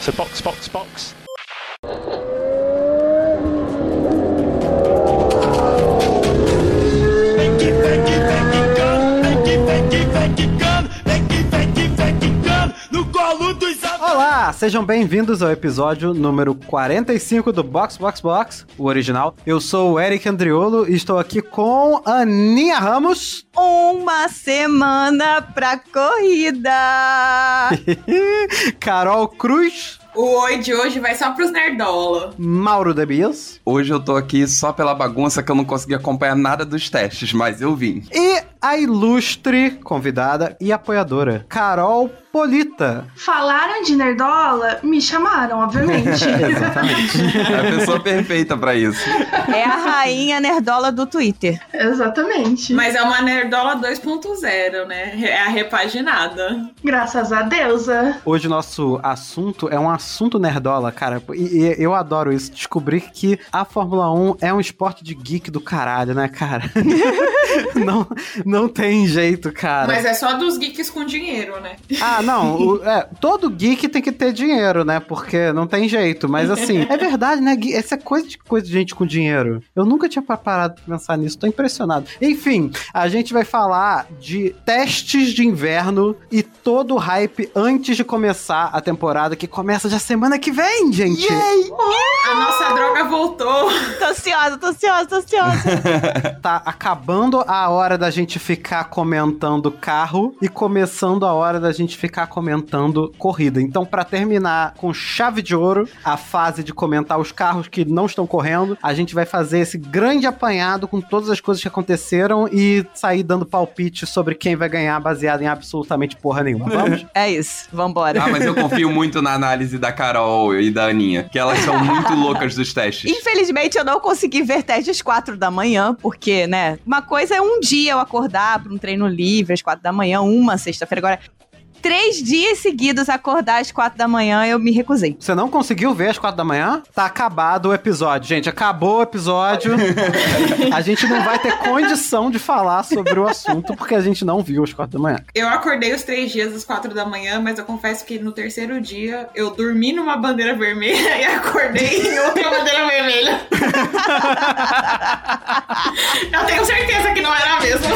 So box, box, box. Olá, sejam bem-vindos ao episódio número 45 do Box Box Box, o original. Eu sou o Eric Andriolo e estou aqui com Aninha Ramos. Uma semana pra corrida! Carol Cruz. O oi de hoje vai só pros nerdola. Mauro Debias. Hoje eu tô aqui só pela bagunça que eu não consegui acompanhar nada dos testes, mas eu vim. E a ilustre convidada e apoiadora, Carol Polita. Falaram de nerdola, me chamaram, obviamente. Exatamente. É a pessoa perfeita pra isso. É a rainha nerdola do Twitter. Exatamente. Mas é uma nerdola 2.0, né? É a repaginada. Graças a deusa. Hoje o nosso assunto é um assunto nerdola, cara. E, e eu adoro isso. Descobrir que a Fórmula 1 é um esporte de geek do caralho, né, cara? não, não tem jeito, cara. Mas é só dos geeks com dinheiro, né? Ah, não. o- é, todo geek tem que ter dinheiro, né? Porque não tem jeito. Mas assim, é verdade, né? Gui- Essa é coisa de, coisa de gente com dinheiro. Eu nunca tinha pa- parado pra pensar nisso. Tô impressionado. Enfim, a gente vai falar de testes de inverno e todo o hype antes de começar a temporada, que começa já semana que vem, gente. A nossa droga voltou. Tô ansiosa, tô ansiosa, tô ansiosa. Tá acabando a hora da gente ficar comentando carro e começando a hora da gente ficar comentando corrida. Então, pra terminar com chave de ouro a fase de comentar os carros que não estão correndo, a gente vai fazer esse grande apanhado com todas as coisas que aconteceram e sair dando palpite sobre quem vai ganhar baseado em absolutamente porra nenhuma. Vamos? É isso, vambora. Ah, mas eu confio muito na análise da Carol e da Aninha, que elas são muito loucas dos testes. Infelizmente eu não consegui ver teste às quatro da manhã, porque, né? Uma coisa é um dia eu acordar pra um treino livre às quatro da manhã, uma sexta-feira. Agora, três dias seguidos acordar às quatro da manhã, eu me recusei. Você não conseguiu ver às quatro da manhã? Tá acabado o episódio, gente. Acabou o episódio. a gente não vai ter condição de falar sobre o assunto porque a gente não viu às quatro da manhã. Eu acordei os três dias às quatro da manhã, mas eu confesso que no terceiro dia eu dormi numa bandeira vermelha e acordei em outra bandeira vermelha. eu tenho certeza que não era a mesma.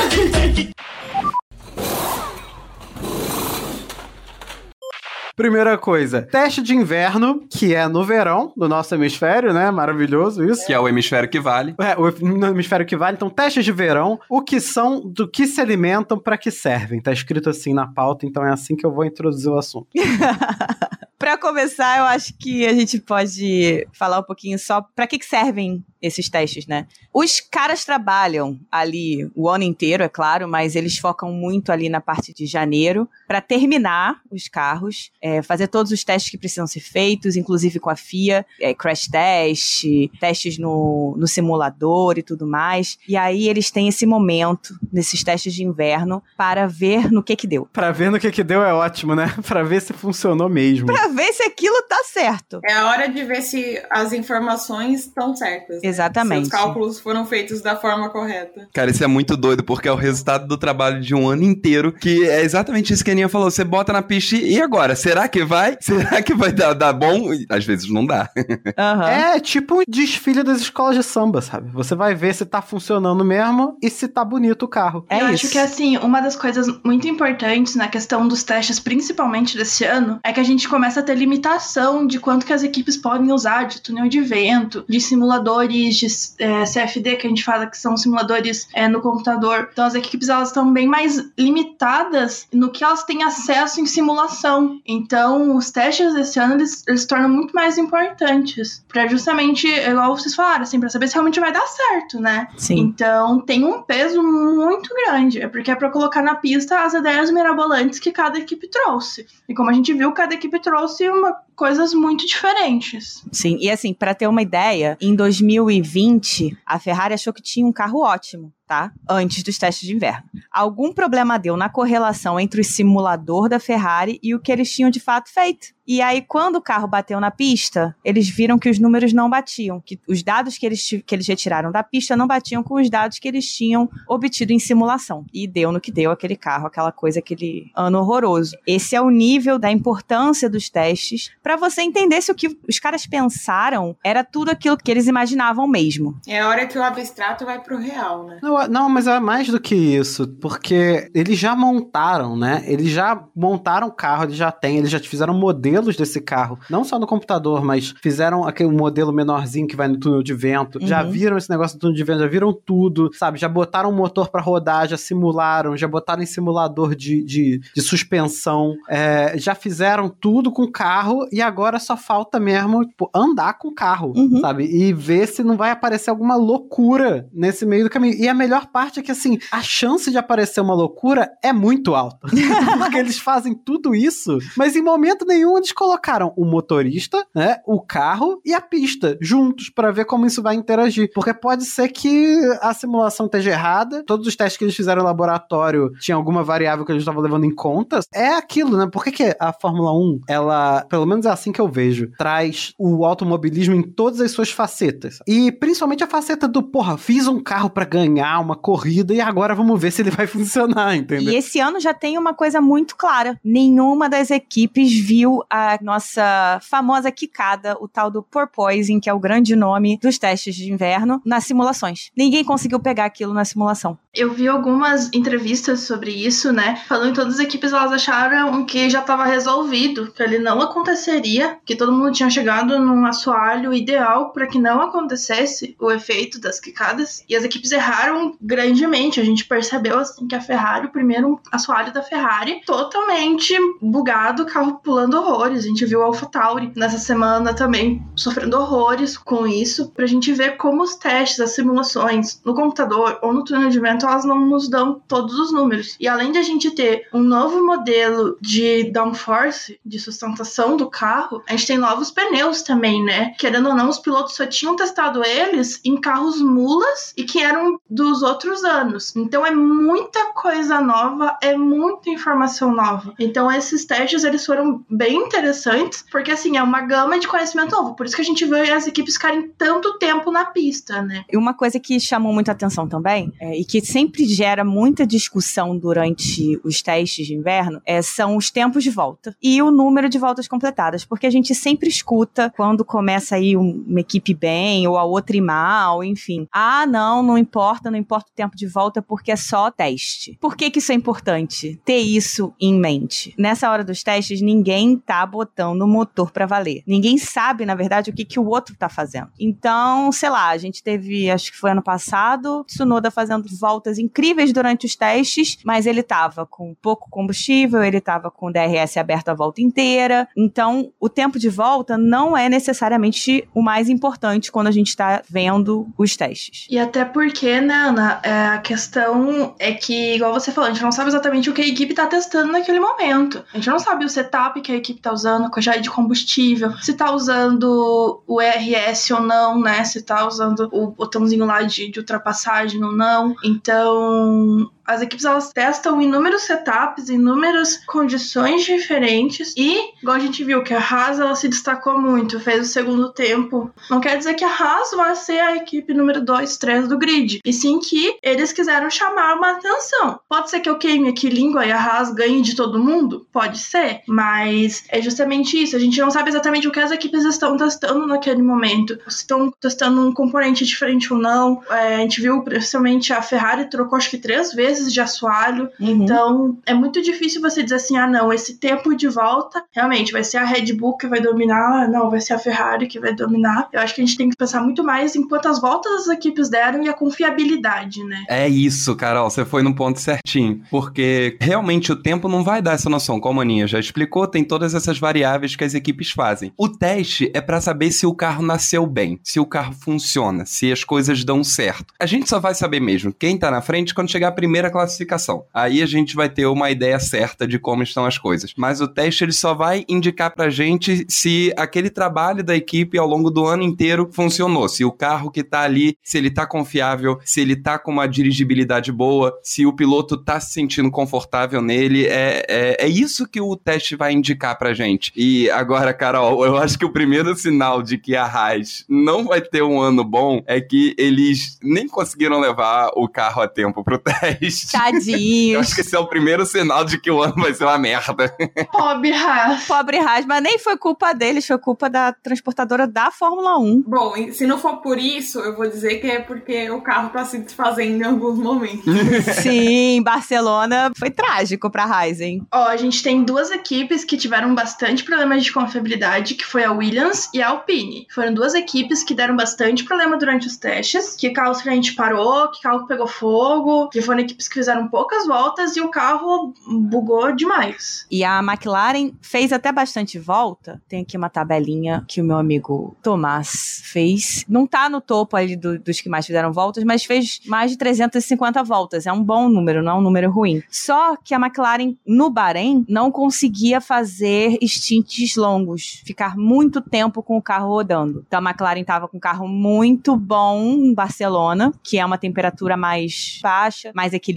Primeira coisa, teste de inverno, que é no verão, do nosso hemisfério, né? Maravilhoso isso. Que é o hemisfério que vale. É, o no hemisfério que vale. Então, testes de verão, o que são, do que se alimentam, pra que servem. Tá escrito assim na pauta, então é assim que eu vou introduzir o assunto. Pra começar, eu acho que a gente pode falar um pouquinho só pra que, que servem esses testes, né? Os caras trabalham ali o ano inteiro, é claro, mas eles focam muito ali na parte de janeiro pra terminar os carros, é, fazer todos os testes que precisam ser feitos, inclusive com a FIA, é, crash test, testes no, no simulador e tudo mais. E aí eles têm esse momento nesses testes de inverno para ver no que que deu. Pra ver no que que deu é ótimo, né? Pra ver se funcionou mesmo. Pra ver se aquilo tá certo. É a hora de ver se as informações estão certas. né? Exatamente. Se os cálculos foram feitos da forma correta. Cara, isso é muito doido, porque é o resultado do trabalho de um ano inteiro, que é exatamente isso que a Aninha falou. Você bota na pista e agora? Será que vai? Será que vai dar, dar bom? E Às vezes não dá. Aham. É tipo um desfile das escolas de samba, sabe? Você vai ver se tá funcionando mesmo e se tá bonito o carro. É eu isso. acho que assim, uma das coisas muito importantes na questão dos testes, principalmente desse ano, é que a gente começa a ter limitação de quanto que as equipes podem usar de túnel de vento, de simuladores de é, CFD, que a gente fala que são simuladores é, no computador. Então as equipes elas estão bem mais limitadas no que elas têm acesso em simulação. Então os testes desse ano eles, eles se tornam muito mais importantes para justamente, igual vocês falaram, assim, para saber se realmente vai dar certo, né? Sim. Então tem um peso muito grande. É porque é pra colocar na pista as ideias mirabolantes que cada equipe trouxe. E como a gente viu, cada equipe trouxe uma, coisas muito diferentes. Sim, e assim, pra ter uma ideia, em 2020, a Ferrari achou que tinha um carro ótimo. Tá? Antes dos testes de inverno. Algum problema deu na correlação entre o simulador da Ferrari e o que eles tinham de fato feito. E aí, quando o carro bateu na pista, eles viram que os números não batiam, que os dados que eles, que eles retiraram da pista não batiam com os dados que eles tinham obtido em simulação. E deu no que deu aquele carro, aquela coisa, aquele ano horroroso. Esse é o nível da importância dos testes para você entender se o que os caras pensaram era tudo aquilo que eles imaginavam mesmo. É a hora que o abstrato vai pro real, né? Não, não, mas é mais do que isso, porque eles já montaram, né? Eles já montaram o carro, eles já têm, eles já fizeram modelos desse carro, não só no computador, mas fizeram aquele modelo menorzinho que vai no túnel de vento, Uhum. já viram esse negócio do túnel de vento, já viram tudo, sabe? Já botaram um motor pra rodar, já simularam, já botaram em simulador de, de, de suspensão, é, já fizeram tudo com o carro e agora só falta mesmo tipo, andar com o carro, Uhum. sabe? E ver se não vai aparecer alguma loucura nesse meio do caminho. E a melhor parte é que, assim, a chance de aparecer uma loucura é muito alta. Porque eles fazem tudo isso, mas em momento nenhum eles colocaram o motorista, né, o carro e a pista juntos pra ver como isso vai interagir. Porque pode ser que a simulação esteja errada, todos os testes que eles fizeram no laboratório tinham alguma variável que eles estavam levando em conta. É aquilo, né? Por que, que a Fórmula 1, ela, pelo menos é assim que eu vejo, traz o automobilismo em todas as suas facetas. E principalmente a faceta do, porra, fiz um carro pra ganhar uma corrida e agora vamos ver se ele vai funcionar, entendeu? E esse ano já tem uma coisa muito clara. Nenhuma das equipes viu a nossa famosa quicada, o tal do porpoising, que é o grande nome dos testes de inverno, nas simulações. Ninguém conseguiu pegar aquilo na simulação. Eu vi algumas entrevistas sobre isso, né? Falando que todas as equipes elas acharam que já estava resolvido, que ele não aconteceria, que todo mundo tinha chegado num assoalho ideal para que não acontecesse o efeito das quicadas. E as equipes erraram grandemente. A gente percebeu assim que a Ferrari, o primeiro assoalho da Ferrari, totalmente bugado, o carro pulando horrores. A gente viu a AlphaTauri nessa semana também sofrendo horrores com isso, pra gente ver como os testes, as simulações no computador ou no túnel de vento, elas não nos dão todos os números. E além de a gente ter um novo modelo de downforce, de sustentação do carro, a gente tem novos pneus também, né? Querendo ou não, os pilotos só tinham testado eles em carros mulas e que eram dos outros anos. Então é muita coisa nova, é muita informação nova. Então esses testes eles foram bem interessantes, porque assim, é uma gama de conhecimento novo. Por isso que a gente vê as equipes ficarem tanto tempo na pista, né? E uma coisa que chamou muita atenção também, é, e que sempre gera muita discussão durante os testes de inverno, é, são os tempos de volta e o número de voltas completadas. Porque a gente sempre escuta quando começa aí um- uma equipe bem ou a outra mal, enfim. Ah, não, não importa, não importa o tempo de volta porque é só teste. Por que, que isso é importante? Ter isso em mente. Nessa hora dos testes, ninguém tá botando o motor pra valer. Ninguém sabe, na verdade, o que, que o outro tá fazendo. Então, sei lá, a gente teve, acho que foi ano passado, Tsunoda fazendo voltas incríveis durante os testes, mas ele tava com pouco combustível, ele tava com o DRS aberto a volta inteira. Então, o tempo de volta não é necessariamente o mais importante quando a gente tá vendo os testes. E até porque, né, Ana, é, a questão é que, igual você falou, a gente não sabe exatamente o que a equipe tá testando naquele momento. A gente não sabe o setup que a equipe tá usando, quantidade de combustível, se tá usando o ERS ou não, né? Se tá usando o botãozinho lá de, de ultrapassagem ou não. Então, as equipes elas testam inúmeros setups, inúmeras condições diferentes e, igual a gente viu, que a Haas ela se destacou muito, fez o segundo tempo. Não quer dizer que a Haas vai ser a equipe número 2, 3 do grid, e sim que eles quiseram chamar uma atenção. Pode ser que eu queime aqui língua e a Haas ganhe de todo mundo? Pode ser, mas é justamente isso. A gente não sabe exatamente o que as equipes estão testando naquele momento. Se estão testando um componente diferente ou não. É, a gente viu, principalmente, a Ferrari trocou acho que três vezes de assoalho. Então, é muito difícil você dizer assim: ah, não, esse tempo de volta realmente vai ser a Red Bull que vai dominar, não, vai ser a Ferrari que vai dominar. Eu acho que a gente tem que pensar muito mais em quantas voltas as equipes deram e a confiabilidade, né? É isso, Carol, você foi no ponto certinho. Porque realmente o tempo não vai dar essa noção, como a Aninha já explicou, tem todas essas variáveis que as equipes fazem. O teste é pra saber se o carro nasceu bem, se o carro funciona, se as coisas dão certo. A gente só vai saber mesmo quem tá na frente quando chegar a primeira primeira classificação. Aí a gente vai ter uma ideia certa de como estão as coisas. Mas o teste ele só vai indicar pra gente se aquele trabalho da equipe ao longo do ano inteiro funcionou, se o carro que tá ali, se ele tá confiável, se ele tá com uma dirigibilidade boa, se o piloto tá se sentindo confortável nele, é, é, é isso que o teste vai indicar pra gente. E agora, Carol, eu acho que o primeiro sinal de que a Haas não vai ter um ano bom é que eles nem conseguiram levar o carro a tempo pro teste. Tadinho. Eu acho que esse é o primeiro sinal de que o ano vai ser uma merda. Pobre Haas. Pobre Haas, mas nem foi culpa deles, foi culpa da transportadora da Fórmula 1. Bom, se não for por isso, eu vou dizer que é porque o carro tá se desfazendo em alguns momentos. Sim, Barcelona foi trágico pra Haas, hein? Ó, a gente tem duas equipes que tiveram bastante problemas de confiabilidade, que foi a Williams e a Alpine. Foram duas equipes que deram bastante problema durante os testes, que carro a gente parou, que carro pegou fogo, que foram equipes que fizeram poucas voltas e o carro bugou demais. E a McLaren fez até bastante volta. Tem aqui uma tabelinha que o meu amigo Tomás fez. Não tá no topo ali do- dos que mais fizeram voltas, mas fez mais de 350 voltas. É um bom número, não é um número ruim. Só que a McLaren no Bahrein não conseguia fazer stints longos, ficar muito tempo com o carro rodando. Então a McLaren estava com um carro muito bom em Barcelona, que é uma temperatura mais baixa, mais equilibrada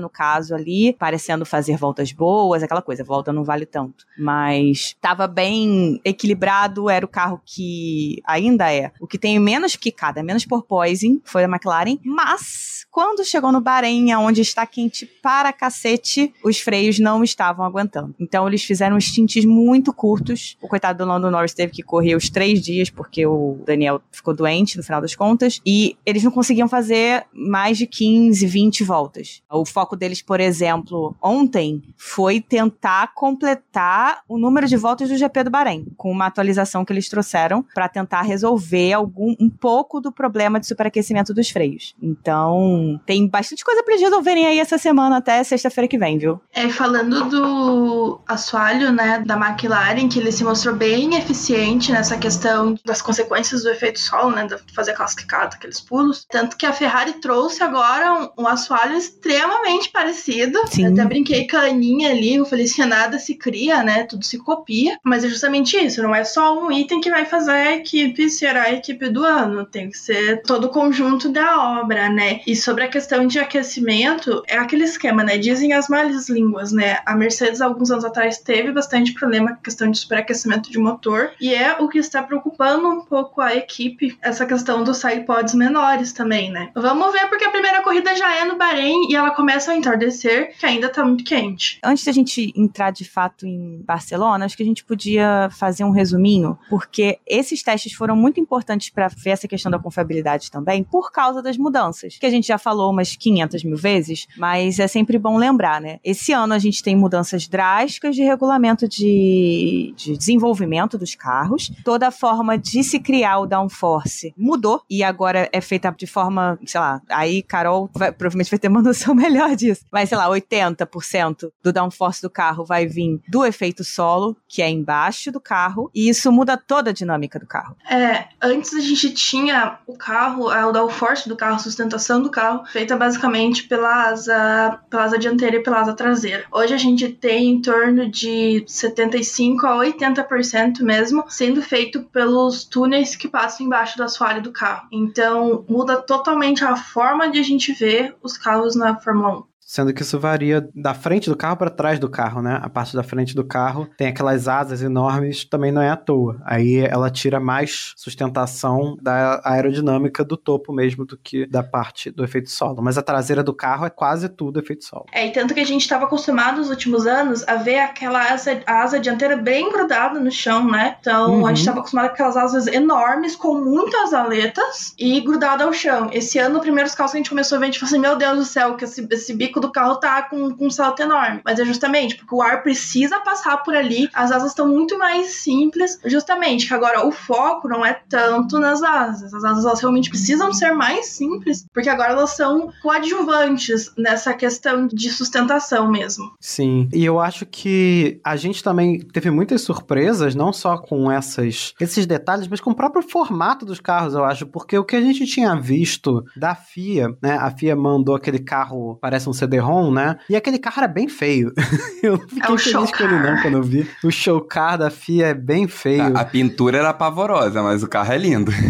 no caso ali, parecendo fazer voltas boas, aquela coisa, volta não vale tanto. Mas estava bem equilibrado, era o carro que ainda é o que tem menos quicada, menos porpoising, foi a McLaren, mas quando chegou no Bahrein, onde está quente para cacete, os freios não estavam aguentando. Então eles fizeram stints muito curtos. O coitado do Lando Norris teve que correr os três dias, porque o Daniel ficou doente no final das contas. E eles não conseguiam fazer mais de 15, 20 voltas. O foco deles, por exemplo, ontem foi tentar completar o número de voltas do GP do Bahrein, com uma atualização que eles trouxeram para tentar resolver algum um pouco do problema de superaquecimento dos freios. Então, tem bastante coisa pra eles resolverem aí essa semana até sexta-feira que vem, viu? É, falando do assoalho, né, da McLaren, que ele se mostrou bem eficiente nessa questão das consequências do efeito solo, né, de fazer aquelas quicadas, aqueles pulos. Tanto que a Ferrari trouxe agora um, um assoalho extremamente parecido. Sim. Eu até brinquei com a Aninha ali, eu falei assim, nada se cria, né, tudo se copia. Mas é justamente isso, não é só um item que vai fazer a equipe ser a equipe do ano, tem que ser todo o conjunto da obra, né. E sobre a questão de aquecimento, é aquele esquema, né, dizem as más línguas, né, a Mercedes alguns anos atrás teve bastante problema com a questão de superaquecimento de motor, e é o que está preocupando um pouco a equipe, essa questão dos sidepods menores também, né. Vamos ver porque a primeira corrida já é no Bahrein e ela começa a entardecer, que ainda tá muito quente. Antes da gente entrar de fato em Barcelona, acho que a gente podia fazer um resuminho, porque esses testes foram muito importantes para ver essa questão da confiabilidade também, por causa das mudanças, que a gente já falou umas 500 mil vezes, mas é sempre bom lembrar, né? Esse ano a gente tem mudanças drásticas de regulamento de, de desenvolvimento dos carros, toda a forma de se criar o downforce mudou e agora é feita de forma, sei lá, aí Carol vai, provavelmente vai ter uma noção melhor disso, mas sei lá, 80% do downforce do carro vai vir do efeito solo, que é embaixo do carro, e isso muda toda a dinâmica do carro. É, antes a gente tinha o carro, é, o downforce do carro, a sustentação do carro, feita basicamente pela asa, pela asa dianteira e pela asa traseira. Hoje a gente tem em torno de 75 a 80% mesmo sendo feito pelos túneis que passam embaixo do assoalho do carro. Então muda totalmente a forma de a gente ver os carros na Fórmula 1. Sendo que isso varia da frente do carro para trás do carro, né? A parte da frente do carro tem aquelas asas enormes, também não é à toa. Aí ela tira mais sustentação da aerodinâmica do topo mesmo do que da parte do efeito solo. Mas a traseira do carro é quase tudo efeito solo. É, e tanto que a gente estava acostumado nos últimos anos a ver aquela asa, a asa dianteira bem grudada no chão, né? Então Uhum. a gente estava acostumado com aquelas asas enormes, com muitas aletas e grudada ao chão. Esse ano, os primeiros carros que a gente começou a ver, a gente falou assim: meu Deus do céu, que esse, esse bico do carro tá com, com um salto enorme. Mas é justamente porque o ar precisa passar por ali, as asas estão muito mais simples, justamente que agora o foco não é tanto nas asas. As asas elas realmente precisam ser mais simples, porque agora elas são coadjuvantes nessa questão de sustentação mesmo. Sim. E eu acho que a gente também teve muitas surpresas, não só com essas, esses detalhes, mas com o próprio formato dos carros, eu acho. Porque o que a gente tinha visto da FIA, né? A FIA mandou aquele carro, parece um CD-ROM, né? E aquele carro era bem feio. eu não fiquei É o feliz com ele não quando eu vi. O showcar da FIA é bem feio. A, a pintura era pavorosa, mas o carro é lindo.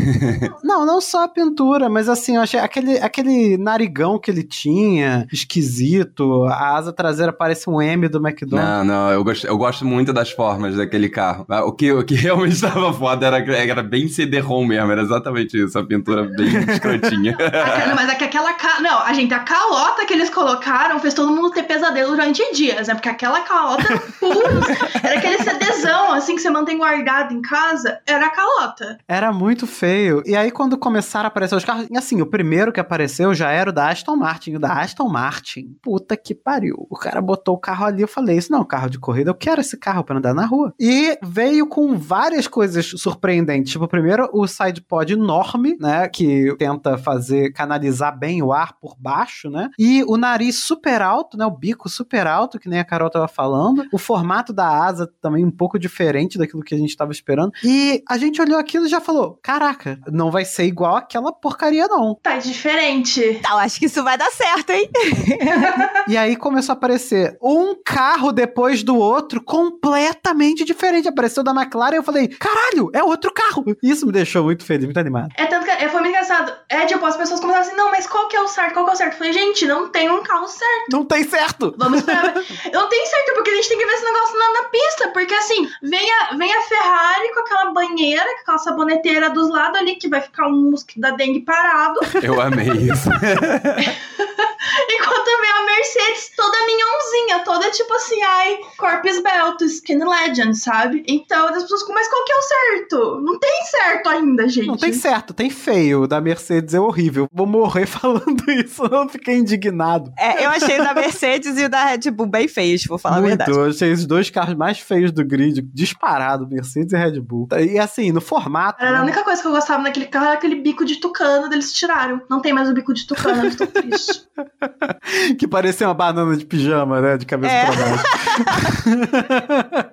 Não, não só a pintura, mas assim, eu achei aquele, aquele narigão que ele tinha, esquisito, a asa traseira parece um M do McDonald's. Não, não, eu gosto, eu gosto muito das formas daquele carro. Ah, O que, o que realmente estava foda era, era bem CD-ROM mesmo, era exatamente isso, a pintura bem escrotinha. Aquela- mas é que aquela. Ca... Não, a gente, a calota que eles colocaram fez todo mundo ter pesadelo durante dias, né? Porque aquela calota, putz, era aquele CDzão, assim, que você mantém guardado em casa, era a calota. Era muito feio. E aí, quando começaram a aparecer os carros, e assim, o primeiro que apareceu já era o da Aston Martin. O da Aston Martin, puta que pariu. O cara botou o carro ali, eu falei, isso não é um carro de corrida, eu quero esse carro pra andar na rua. E veio com várias coisas surpreendentes. Tipo, primeiro, o sidepod enorme, né, que tenta fazer, canalizar bem o ar por baixo, né, e o nariz super alto, né, o bico super alto, que nem a Carol tava falando. O formato da asa também um pouco diferente daquilo que a gente tava esperando. E a gente olhou aquilo e já falou, caraca, não vai ser igual aquela porcaria não. Tá diferente. Eu acho que isso vai dar certo, hein? E aí começou a aparecer um carro depois do outro completamente diferente. Apareceu da McLaren e eu falei, caralho, é outro carro. Isso me deixou muito feliz, muito animado. É tanto que é, foi muito engraçado. É, tipo, as pessoas começaram assim, não, mas qual que é o certo? Qual que é o certo? Eu falei, gente, não tem um carro certo. Não tem certo! Vamos esperar. não tem certo, porque a gente tem que ver esse negócio na, na pista. Porque assim, vem a, vem a Ferrari com aquela banheira, com aquela saboneteira dos lados ali, que vai ficar um mosquito da dengue parado. Eu amei isso. Enquanto vem a Mercedes toda minhãozinha, toda tipo assim, ai, corpus belto, skin legend, sabe? Então as pessoas ficam, mas qual que é o certo? Não tem certo ainda, gente. Não tem certo, tem feio. O da Mercedes é horrível. Vou morrer falando isso, eu fiquei indignado. É, eu achei o da Mercedes e o da Red Bull bem feios, vou falar a Muito, verdade. eu achei os dois carros mais feios do grid, disparado, Mercedes e Red Bull. E assim, no formato. Era a né? única coisa que eu gostava naquele carro era aquele bico de tucano, eles tiraram. Não tem mais o bico de tucano, eu estou triste. que parecia uma banana de pijama, né? De cabeça É. pra baixo.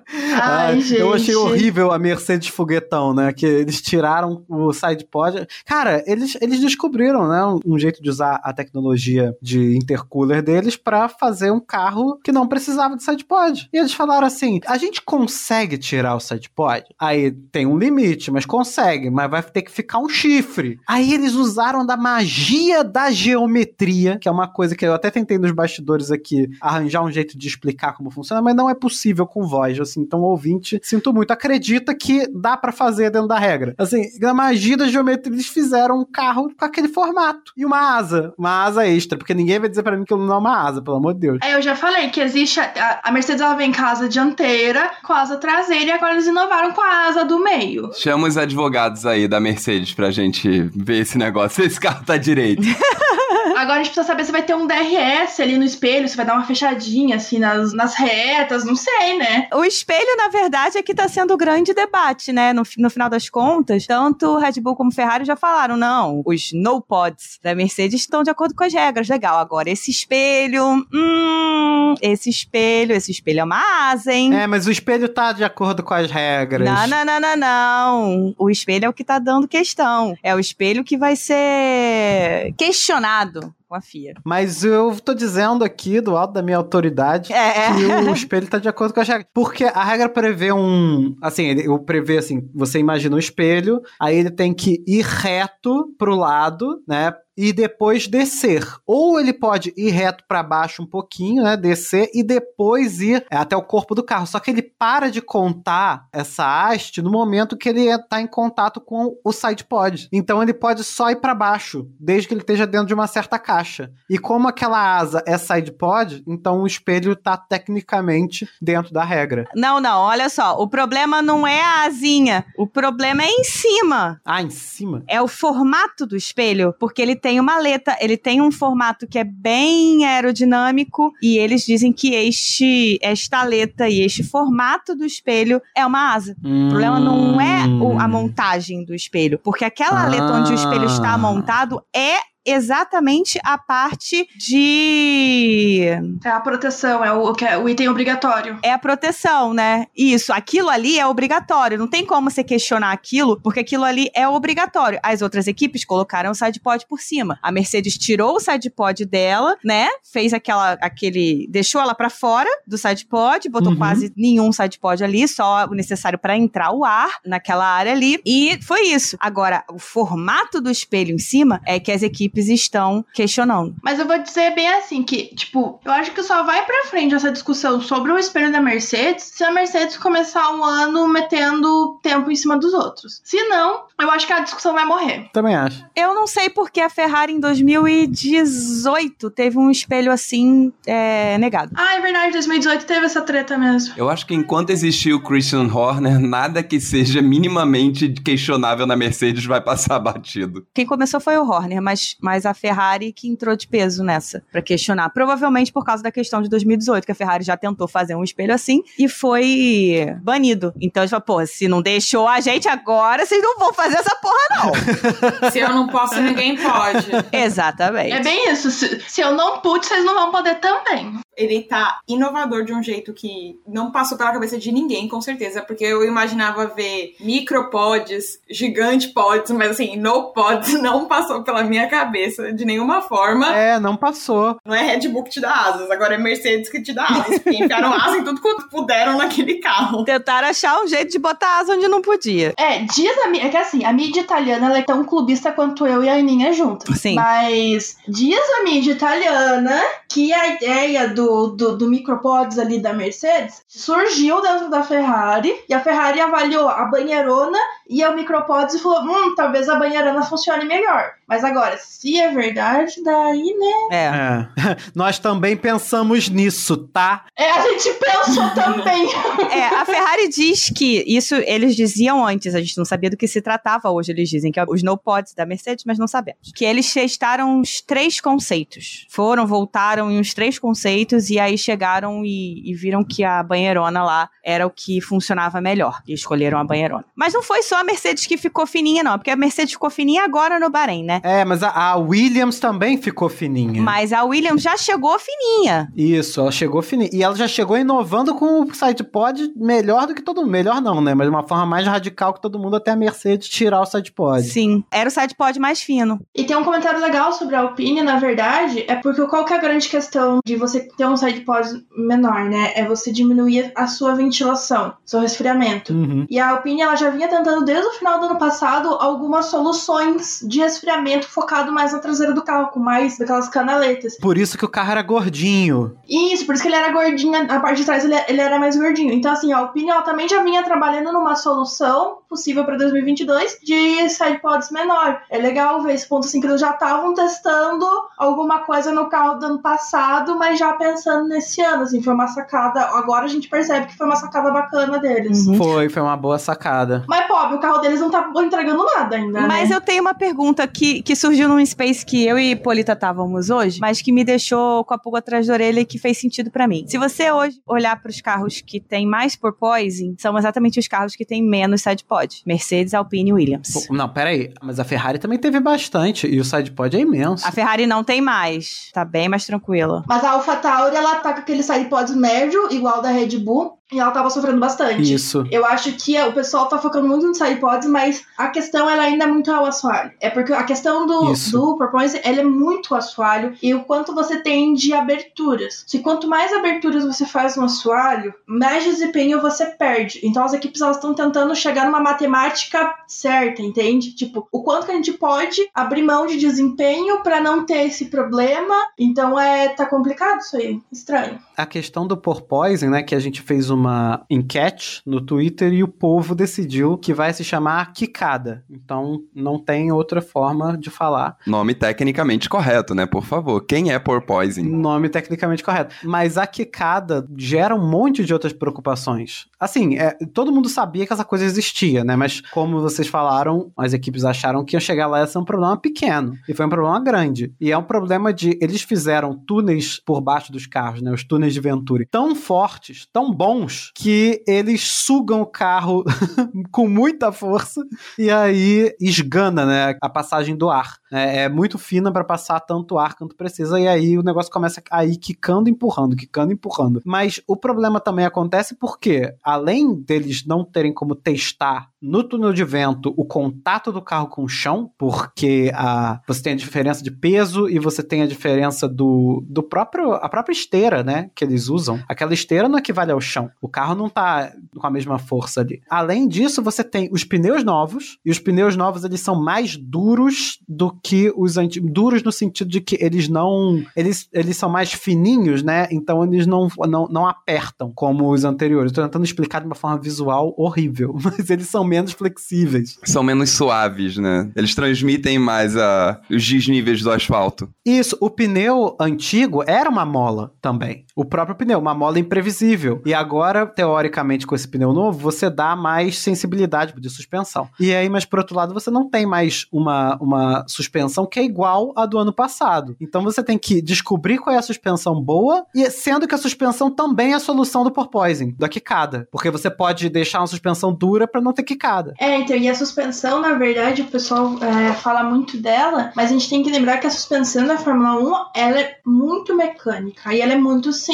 Ai, gente. Eu achei horrível a Mercedes foguetão, né? Que eles tiraram o sidepod. Cara, eles, eles descobriram, né? Um, um jeito de usar a tecnologia de intercooler deles pra fazer um carro que não precisava de sidepod. E eles falaram assim: a gente consegue tirar o sidepod? Aí tem um limite, mas consegue, mas vai ter que ficar um chifre. Aí eles usaram da magia da geometria, que é uma coisa que eu até tentei nos bastidores aqui arranjar um jeito de explicar como funciona, mas não é possível com voz, assim. Então, ouvinte, sinto muito, acredita que dá pra fazer dentro da regra. Assim, na magia da geometria, eles fizeram um carro com aquele formato. E uma asa, uma asa extra, porque ninguém vai dizer pra mim que não é uma asa, pelo amor de Deus. É, eu já falei que existe. A, a Mercedes ela vem com a asa dianteira, com a asa traseira, e agora eles inovaram com a asa do meio. Chama os advogados aí da Mercedes pra gente ver esse negócio, se esse carro tá direito. Agora a gente precisa saber se vai ter um DRS ali no espelho, se vai dar uma fechadinha assim nas, nas retas, não sei, né? O espelho, na verdade, é que tá sendo o grande debate, né? No, no final das contas, tanto Red Bull como Ferrari já falaram, não, os no pods da Mercedes estão de acordo com as regras. Legal, agora esse espelho, hum, esse espelho, esse espelho é uma asa, hein? É, mas o espelho tá de acordo com as regras. Não, não, não, não, não. O espelho é o que tá dando questão. É o espelho que vai ser questionado Obrigado com a FIA. Mas eu tô dizendo aqui, do alto da minha autoridade, É, é. que o espelho tá de acordo com as regras. Porque a regra prevê um. Assim, ele, eu prevê assim: você imagina um espelho, aí ele tem que ir reto pro lado, né? E depois descer. Ou ele pode ir reto pra baixo um pouquinho, né? Descer e depois ir até o corpo do carro. Só que ele para de contar essa haste no momento que ele tá em contato com o sidepod. Então ele pode só ir pra baixo, desde que ele esteja dentro de uma certa caixa. E como aquela asa é sidepod, então o espelho tá tecnicamente dentro da regra. Não, não, olha só. O problema não é a asinha. O problema é em cima. Ah, em cima? É o formato do espelho, porque ele tem uma aleta, ele tem um formato que é bem aerodinâmico e eles dizem que este, esta aleta e este formato do espelho é uma asa. O problema não é o- a montagem do espelho, porque aquela aleta onde o espelho está Ah. montado é exatamente a parte de. É a proteção, é o, que é o item obrigatório. É a proteção, né? Isso, aquilo ali é obrigatório. Não tem como você questionar aquilo, porque aquilo ali é obrigatório. As outras equipes colocaram o sidepod por cima. A Mercedes tirou o sidepod dela, né? Fez aquela, aquele. deixou ela para fora do sidepod, botou Uhum. quase nenhum sidepod ali, só o necessário para entrar o ar naquela área ali. E foi isso. Agora, o formato do espelho em cima é que as equipes estão questionando. Mas eu vou dizer bem assim que, tipo, eu acho que só vai pra frente essa discussão sobre o espelho da Mercedes se a Mercedes começar um ano metendo tempo em cima dos outros. Se não, eu acho que a discussão vai morrer. Também acho. Eu não sei porque a Ferrari em 2018 teve um espelho assim é, negado. Ah, é verdade, 2018 teve essa treta mesmo. Eu acho que enquanto existir o Christian Horner, nada que seja minimamente questionável na Mercedes vai passar batido. Quem começou foi o Horner, mas, mas a Ferrari que entrou de peso nessa pra questionar. Provavelmente por causa da questão de 2018, que a Ferrari já tentou fazer um espelho assim e foi banido. Então, eles falaram, pô, se não deixou a gente agora, vocês não vão fazer essa porra, não. Se eu não posso, ninguém pode. Exatamente. É bem isso. Se, se eu não pude, vocês não vão poder também. Ele tá inovador de um jeito que não passou pela cabeça de ninguém, com certeza. Porque eu imaginava ver micropods, gigante pods, mas assim, no pods não passou pela minha cabeça de nenhuma forma. É, não passou. Não é Red Bull que te dá asas, agora é Mercedes que te dá asas. Porque enfiaram asa em tudo quanto puderam naquele carro. Tentaram achar um jeito de botar asa onde não podia. É, diz a mídia. É que assim, a mídia italiana ela é tão clubista quanto eu e a Aninha juntas. Sim. Mas diz a mídia italiana que a ideia do, do, do micropods ali da Mercedes surgiu dentro da Ferrari e a Ferrari avaliou a banheirona e o micropods e falou: hum, talvez a banheirona funcione melhor. Mas agora, se é verdade, daí, né? É. É. Nós também pensamos nisso, tá? É, a gente pensou também. É, a Ferrari diz que isso eles diziam antes, a gente não sabia do que se tratava. Hoje eles dizem que é os no pods da Mercedes, mas não sabemos. Que eles testaram uns três conceitos. Foram, voltaram em uns três conceitos e aí chegaram e, e viram que a banheirona lá era o que funcionava melhor. E escolheram a banheirona. Mas não foi só a Mercedes que ficou fininha, não, porque a Mercedes ficou fininha agora no Bahrein, né? É, mas a, a Williams também ficou fininha. Mas a Williams já chegou fininha. Isso, ela chegou fininha. E ela já chegou inovando com o sidepod melhor do que todo mundo. Melhor não, né? Mas de uma forma mais radical que todo mundo, até a Mercedes tirar o sidepod. Sim, era o sidepod mais fino. E tem um comentário legal sobre a Alpine, na verdade, é porque qual que é a grande questão de você ter um sidepod menor, né? É você diminuir a sua ventilação, seu resfriamento. Uhum. E a Alpine ela já vinha tentando desde o final do ano passado algumas soluções de resfriamento focado mais na traseira do carro, com mais daquelas canaletas. Por isso que o carro era gordinho. Isso, por isso que ele era gordinho, a parte de trás ele, ele era mais gordinho. Então, assim, a Alpine ela também já vinha trabalhando numa solução possível para 2022 de sidepods menor. É legal ver esse ponto assim que eles já estavam testando alguma coisa no carro do ano passado, mas já pensando nesse ano, assim, foi uma sacada. Agora a gente percebe que foi uma sacada bacana deles. Uhum. Foi, foi uma boa sacada. Mas, pobre, o carro deles não tá entregando nada ainda. Mas né? eu tenho uma pergunta que, que surgiu num space que eu e Polita estávamos hoje, mas que me deixou com a pulga atrás da orelha e que fez sentido pra mim. Se você hoje olhar para os carros que têm mais porpoising, são exatamente os carros que têm menos sidepod. Mercedes, Alpine e Williams. Pô, Não, peraí. Mas a Ferrari também teve bastante. E o sidepod é imenso. A Ferrari não tem mais. Tá bem mais tranquila. Mas a AlphaTauri, ela tá com aquele sidepods médio, igual da Red Bull, e ela tava sofrendo bastante. Isso. Eu acho que o pessoal tá focando muito no sidepods, mas a questão ela ainda é muito ao assoalho. É porque a questão do, Isso. do ela é muito assoalho e o quanto você tem de aberturas. Se quanto mais aberturas você faz no assoalho, mais desempenho você perde. Então as equipes elas estão tentando chegar numa matemática certa, entende? Tipo, o quanto que a gente pode abrir mão de desempenho pra não ter esse problema. Então é tá complicado isso aí, estranho. A questão do porpoising, né? Que a gente fez uma enquete no Twitter e o povo decidiu que vai se chamar quicada. Então não tem outra forma de falar. Nome tecnicamente correto, né? Por favor. Quem é porpoising? Nome tecnicamente correto. Mas a quicada gera um monte de outras preocupações. Assim, é, todo mundo sabia que essa coisa existia, né? Mas como vocês falaram, as equipes acharam que ia chegar lá ia ser um problema pequeno. E foi um problema grande. E é um problema de. Eles fizeram túneis por baixo dos carros, né? Os túneis de Venturi tão fortes, tão bons, que eles sugam o carro com muita força e aí esgana, né, a passagem do ar. É, é muito fina para passar tanto ar quanto precisa e aí o negócio começa a ir quicando, empurrando, quicando, empurrando. Mas o problema também acontece porque, além deles não terem como testar no túnel de vento o contato do carro com o chão, porque a, você tem a diferença de peso e você tem a diferença do, do próprio a própria esteira, né, que eles usam. Aquela esteira não equivale ao chão. O carro não tá com a mesma força ali. Além disso, você tem os pneus novos e os pneus novos eles são mais duros do que os antigos, duros no sentido de que eles não eles, eles são mais fininhos, né? Então eles não, não, não apertam como os anteriores. Estou tentando explicar de uma forma visual horrível, mas eles são menos flexíveis. São menos suaves, né? Eles transmitem mais a, os desníveis do asfalto. Isso, o pneu antigo era uma mola também. O próprio pneu, uma mola imprevisível. E agora, teoricamente, com esse pneu novo, você dá mais sensibilidade de suspensão. E aí, mas por outro lado, você não tem mais uma, uma suspensão que é igual à do ano passado. Então você tem que descobrir qual é a suspensão boa, e sendo que a suspensão também é a solução do porpoising, da quicada. Porque você pode deixar uma suspensão dura para não ter quicada. É, então, e a suspensão, na verdade, o pessoal é, fala muito dela, mas a gente tem que lembrar que a suspensão da Fórmula 1, ela é muito mecânica e ela é muito simples.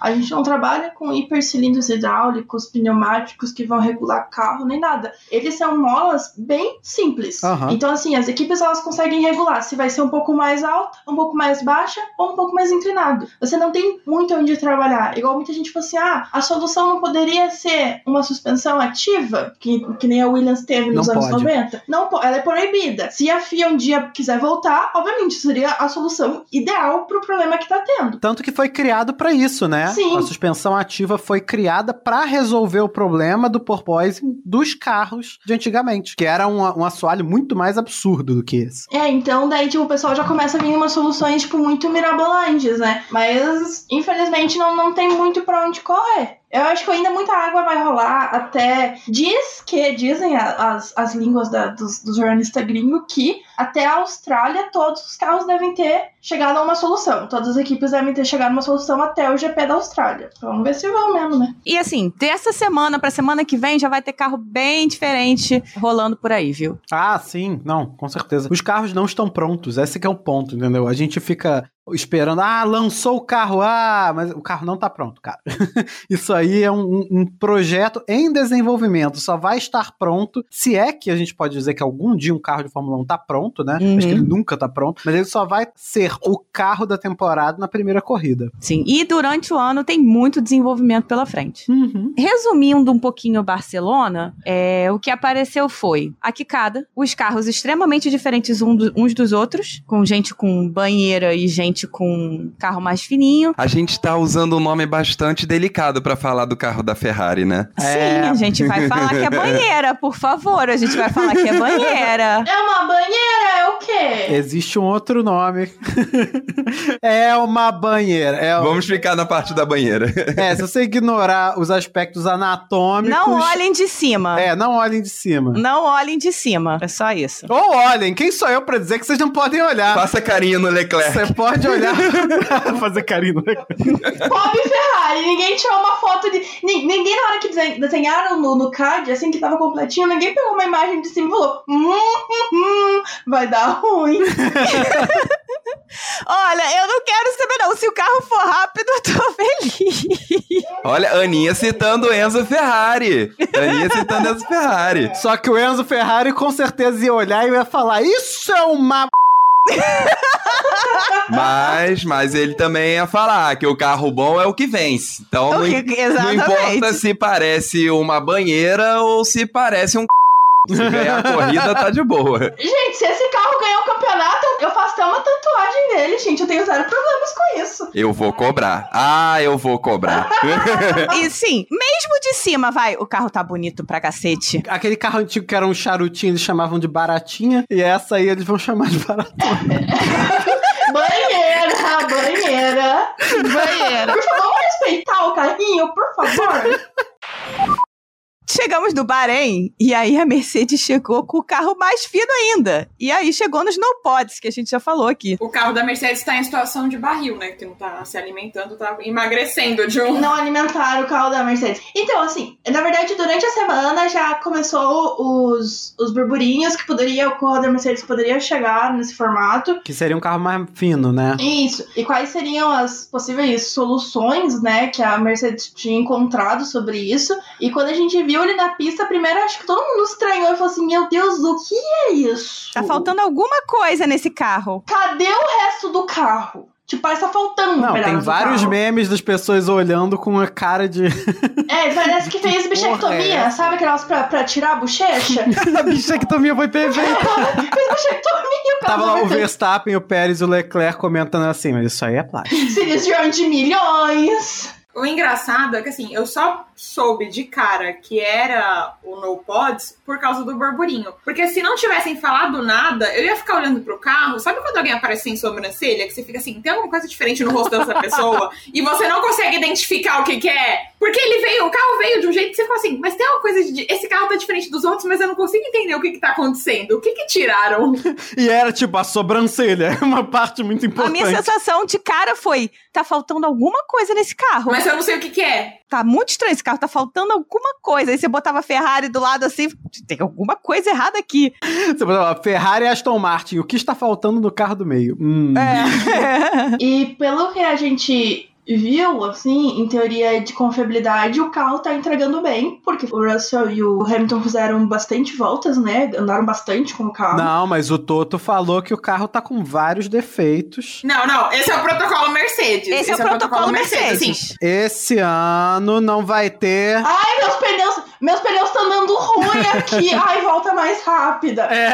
A gente não trabalha com hipercilindros hidráulicos, pneumáticos que vão regular carro nem nada. Eles são molas bem simples. Aham. Então, assim, as equipes elas conseguem regular se vai ser um pouco mais alta, um pouco mais baixa ou um pouco mais inclinado. Você não tem muito onde trabalhar. Igual muita gente fala assim: ah, a solução não poderia ser uma suspensão ativa, que, que nem a Williams teve nos Não anos pode. 90. Não, ela é proibida. Se a FIA um dia quiser voltar, obviamente seria a solução ideal pro problema que tá tendo. Tanto que foi criado para isso, né? Sim. A suspensão ativa foi criada para resolver o problema do porpoising dos carros de antigamente, que era um, um assoalho muito mais absurdo do que esse. É, então daí, tipo, o pessoal já começa a vir umas soluções, tipo, muito mirabolantes, né? Mas, infelizmente, não, não tem muito pra onde correr. Eu acho que ainda muita água vai rolar até. Diz que, dizem as, as línguas da, dos, dos jornalistas gringos que até a Austrália todos os carros devem ter chegado a uma solução. Todas as equipes devem ter chegado a uma solução até o GP da Austrália. Vamos ver se vão mesmo, né? E assim, dessa semana pra semana que vem já vai ter carro bem diferente rolando por aí, viu? Ah, sim, não, com certeza. Os carros não estão prontos, esse que é o ponto, entendeu? A gente fica esperando, ah, lançou o carro, ah, mas o carro não tá pronto, cara. Isso aí é um, um projeto em desenvolvimento, só vai estar pronto, se é que a gente pode dizer que algum dia um carro de Fórmula 1 tá pronto, né? Uhum. Acho que ele nunca tá pronto, mas ele só vai ser o carro da temporada na primeira corrida. Sim. E durante o ano tem muito desenvolvimento pela frente. Uhum. Resumindo um pouquinho Barcelona, é, o que apareceu foi a quicada, os carros extremamente diferentes uns dos outros, com gente com banheira e gente com carro mais fininho. A gente tá usando um nome bastante delicado pra falar do carro da Ferrari, né? É. Sim, a gente vai falar que é banheira, por favor. A gente vai falar que é banheira. É uma banheira, é o quê? Existe um outro nome. é uma banheira. É, Vamos ficar na parte da banheira. é, se você ignorar os aspectos anatômicos. Não olhem de cima. É, não olhem de cima. Não olhem de cima. É só isso. Ou olhem, quem sou eu pra dizer que vocês não podem olhar? Faça carinho no Leclerc. Você pode olhar pra fazer carinho. né? Pobre Ferrari, ninguém tirou uma foto de. ni- Ninguém, na hora que desen- desenharam no, no card, assim que tava completinho, ninguém pegou uma imagem de cima e falou: hum, hum, hum, vai dar ruim. Olha, eu não quero saber não. Se o carro for rápido, eu tô feliz. Olha, Aninha citando Enzo Ferrari. Aninha citando Enzo Ferrari. Só que o Enzo Ferrari com certeza ia olhar e ia falar: Isso é uma. Mas, mas ele também ia falar que o carro bom é o que vence. Então O não, que- não importa se parece uma banheira ou se parece um Se ganhar a corrida, tá de boa. Gente, se esse carro ganhar o campeonato, eu faço até uma tatuagem dele, gente. Eu tenho zero problemas com isso. Eu vou cobrar. Ah, eu vou cobrar. E sim, mesmo de cima, vai, o carro tá bonito pra cacete. Aquele carro antigo que era um charutinho, eles chamavam de baratinha. E essa aí eles vão chamar de baratona. Banheira, banheira. Banheira. Por favor, vamos respeitar o carrinho, por favor. Chegamos no Bahrein e aí a Mercedes chegou com o carro mais fino ainda. E aí chegou nos no pods, que a gente já falou aqui. O carro da Mercedes tá em situação de barril, né? Que não tá se alimentando, tá emagrecendo de um. Não alimentaram o carro da Mercedes. Então, assim, na verdade, durante a semana já começou os, os burburinhos que poderia, o carro da Mercedes poderia chegar nesse formato. Que seria um carro mais fino, né? Isso. E quais seriam as possíveis soluções, né, que a Mercedes tinha encontrado sobre isso? E quando a gente viu ele na pista, primeiro acho que todo mundo estranhou e falou assim: Meu Deus, o que é isso? Tá faltando alguma coisa nesse carro. Cadê o resto do carro? Tipo, parece que tá faltando um Não, pedaço tem vários carro. memes das pessoas olhando com uma cara de. É, parece que fez é bichectomia, essa? sabe aquelas pra, pra tirar a bochecha? a bichectomia foi perfeita. fez bichectomia, o Tava lá o Verstappen, o Pérez e o Leclerc comentando assim, mas isso aí é plástico. De earn de milhões. O engraçado é que assim, eu só soube de cara que era o No Pods por causa do burburinho. Porque se não tivessem falado nada, eu ia ficar olhando pro carro. Sabe quando alguém aparece sem sobrancelha? Que você fica assim, tem alguma coisa diferente no rosto dessa pessoa? e você não consegue identificar o que, que é? Porque ele veio, o carro veio de um jeito que você fala assim, mas tem uma coisa de. Esse carro tá diferente dos outros, mas eu não consigo entender o que, que tá acontecendo. O que que tiraram? E era tipo a sobrancelha, uma parte muito A importante. minha sensação de cara foi: tá faltando alguma coisa nesse carro. mas eu não sei o que, que é. Tá muito estranho esse carro, tá faltando alguma coisa. Aí você botava a Ferrari do lado assim, tem alguma coisa errada aqui. Você lá, Ferrari e Aston Martin, o que está faltando no carro do meio? Hum. É. E pelo que a gente viu, assim, em teoria de confiabilidade, o carro tá entregando bem, porque o Russell e o Hamilton fizeram bastante voltas, né? Andaram bastante com o carro. Não, mas o Toto falou que o carro tá com vários defeitos. Não, não, esse é o protocolo Mercedes. Esse, é o protocolo assim. Mercedes. Esse ano não vai ter. Ai, meus pneus, meus pneus estão dando ruim aqui. Ai, volta mais rápida. É,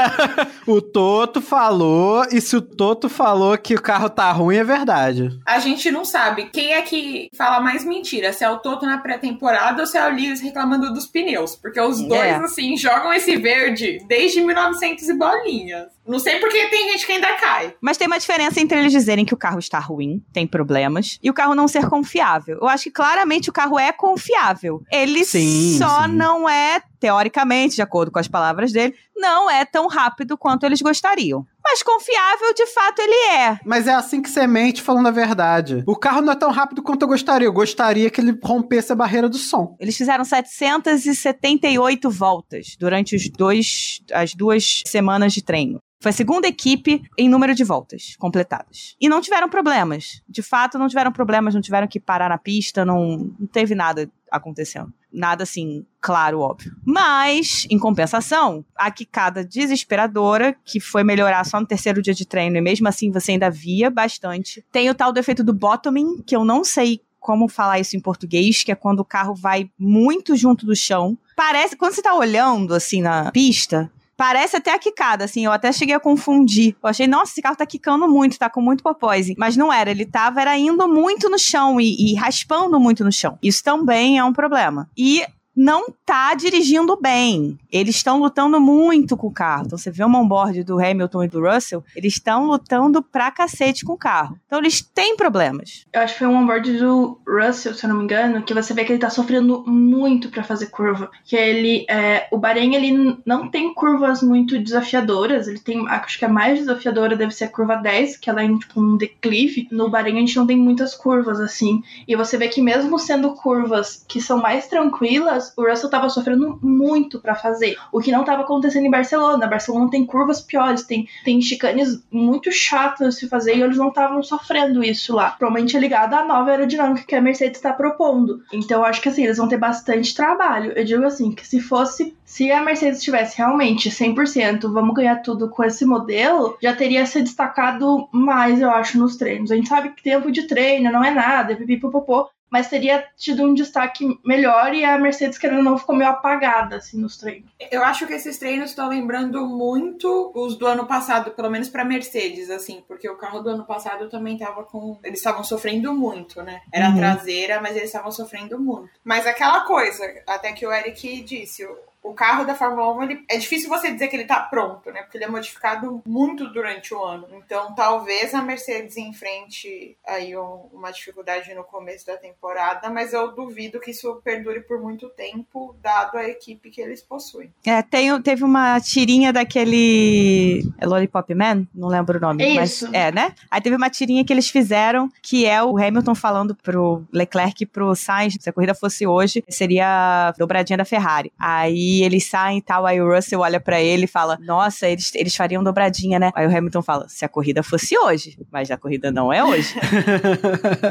o Toto falou, e se o Toto falou que o carro tá ruim, é verdade. A gente não sabe quem é que fala mais mentira, se é o Toto na pré-temporada ou se é o Lewis reclamando dos pneus. Porque os dois, É. assim, jogam esse verde desde 1900 e bolinhas. Não sei porque tem gente que ainda cai. Mas tem uma diferença entre eles dizerem que o carro está ruim, tem problemas, e o carro não ser confiável. Eu acho que claramente o carro é confiável. Ele Sim, só sim. não é, teoricamente, de acordo com as palavras dele, não é tão rápido quanto eles gostariam. Mas confiável, de fato, ele é. Mas é assim que você mente falando a verdade. O carro não é tão rápido quanto eu gostaria. Eu gostaria que ele rompesse a barreira do som. Eles fizeram 778 voltas durante os dois, as duas semanas de treino. Foi a segunda equipe em número de voltas completadas. E não tiveram problemas. De fato, não tiveram problemas, não tiveram que parar na pista, não, não teve nada acontecendo. Nada assim, claro, óbvio. Mas, em compensação, a quicada desesperadora, que foi melhorar só no terceiro dia de treino, e mesmo assim você ainda via bastante. Tem o tal do efeito do bottoming, que eu não sei como falar isso em português, que é quando o carro vai muito junto do chão. Parece, quando você tá olhando assim na pista, Parece até a quicada, assim, eu até cheguei a confundir. Eu achei, nossa, esse carro tá quicando muito, tá com muito popóise. Mas não era, ele tava era indo muito no chão e, e raspando muito no chão. Isso também é um problema. E não tá dirigindo bem. Eles estão lutando muito com o carro. Então você vê o onboard do Hamilton e do Russell, eles estão lutando pra cacete com o carro. Então eles têm problemas. Eu acho que foi um onboard do Russell, se eu não me engano, que você vê que ele tá sofrendo muito pra fazer curva. Que ele, é, o Bahrein, ele não tem curvas muito desafiadoras. Ele tem, acho que a mais desafiadora deve ser a curva 10, que ela é tipo um declive. No Bahrein a gente não tem muitas curvas assim. E você vê que mesmo sendo curvas que são mais tranquilas, o Russell tava sofrendo muito pra fazer. O que não tava acontecendo em Barcelona. Barcelona tem curvas piores, tem, tem chicanes muito chatas de se fazer e eles não estavam sofrendo isso lá. Provavelmente é ligado à nova aerodinâmica que a Mercedes está propondo. Então eu acho que assim, eles vão ter bastante trabalho. Eu digo assim, que se fosse, se a Mercedes tivesse realmente 100%, vamos ganhar tudo com esse modelo, já teria se destacado mais, eu acho, nos treinos. A gente sabe que tempo de treino não é nada, é pipipopopô, mas teria tido um destaque melhor e a Mercedes, querendo ou não, ficou meio apagada, assim, nos treinos. Eu acho que esses treinos estão lembrando muito os do ano passado, pelo menos pra Mercedes, assim, porque o carro do ano passado também tava com. Eles estavam sofrendo muito, né? Era Uhum. traseira, mas eles estavam sofrendo muito. Mas aquela coisa, até que o Eric disse, o- carro da Fórmula 1, ele, é difícil você dizer que ele tá pronto, né? Porque ele é modificado muito durante o ano. Então, talvez a Mercedes enfrente aí um, uma dificuldade no começo da temporada, mas eu duvido que isso perdure por muito tempo, dado a equipe que eles possuem. É, tem, teve uma tirinha daquele é Lollipop Man, não lembro o nome, Isso. mas é, né? Aí teve uma tirinha que eles fizeram, que é o Hamilton falando pro Leclerc e pro Sainz, se a corrida fosse hoje, seria a dobradinha da Ferrari. Aí eles saem e tal, aí o Russell olha pra ele e fala, nossa, eles, eles fariam dobradinha, né? Aí o Hamilton fala, se a corrida fosse hoje, mas a corrida não é hoje.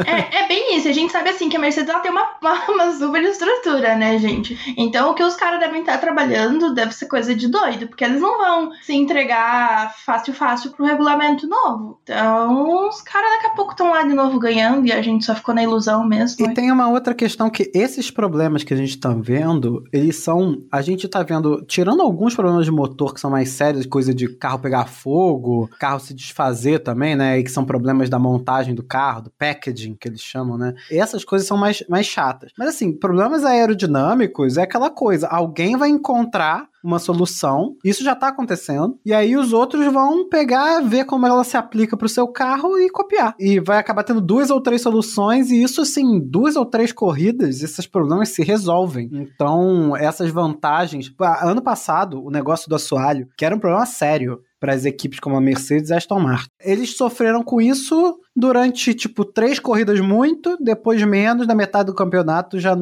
É, é bem isso. A gente sabe assim que a Mercedes ela tem uma, uma, uma super estrutura, né, gente? Então o que os caras devem estar trabalhando deve ser coisa de doido, porque eles não vão se entregar fácil, fácil pro regulamento novo. Então os caras daqui a pouco estão lá de novo ganhando e a gente só ficou na ilusão mesmo. E tem uma outra questão que esses problemas que a gente tá vendo, eles são. A gente tá vendo, tirando alguns problemas de motor que são mais sérios, coisa de carro pegar fogo, carro se desfazer também, né? E que são problemas da montagem do carro, do packaging que eles chamam, né? Essas coisas são mais, mais chatas. Mas assim, problemas aerodinâmicos é aquela coisa. Alguém vai encontrar uma solução. Isso já tá acontecendo. E aí os outros vão pegar, ver como ela se aplica pro seu carro e copiar. E vai acabar tendo duas ou três soluções e isso assim, duas ou três corridas, esses problemas se resolvem. Então, essas vantagens, ano passado, o negócio do assoalho, que era um problema sério para as equipes como a Mercedes e a Aston Martin. Eles sofreram com isso durante, tipo, três corridas muito, depois menos, na metade do campeonato já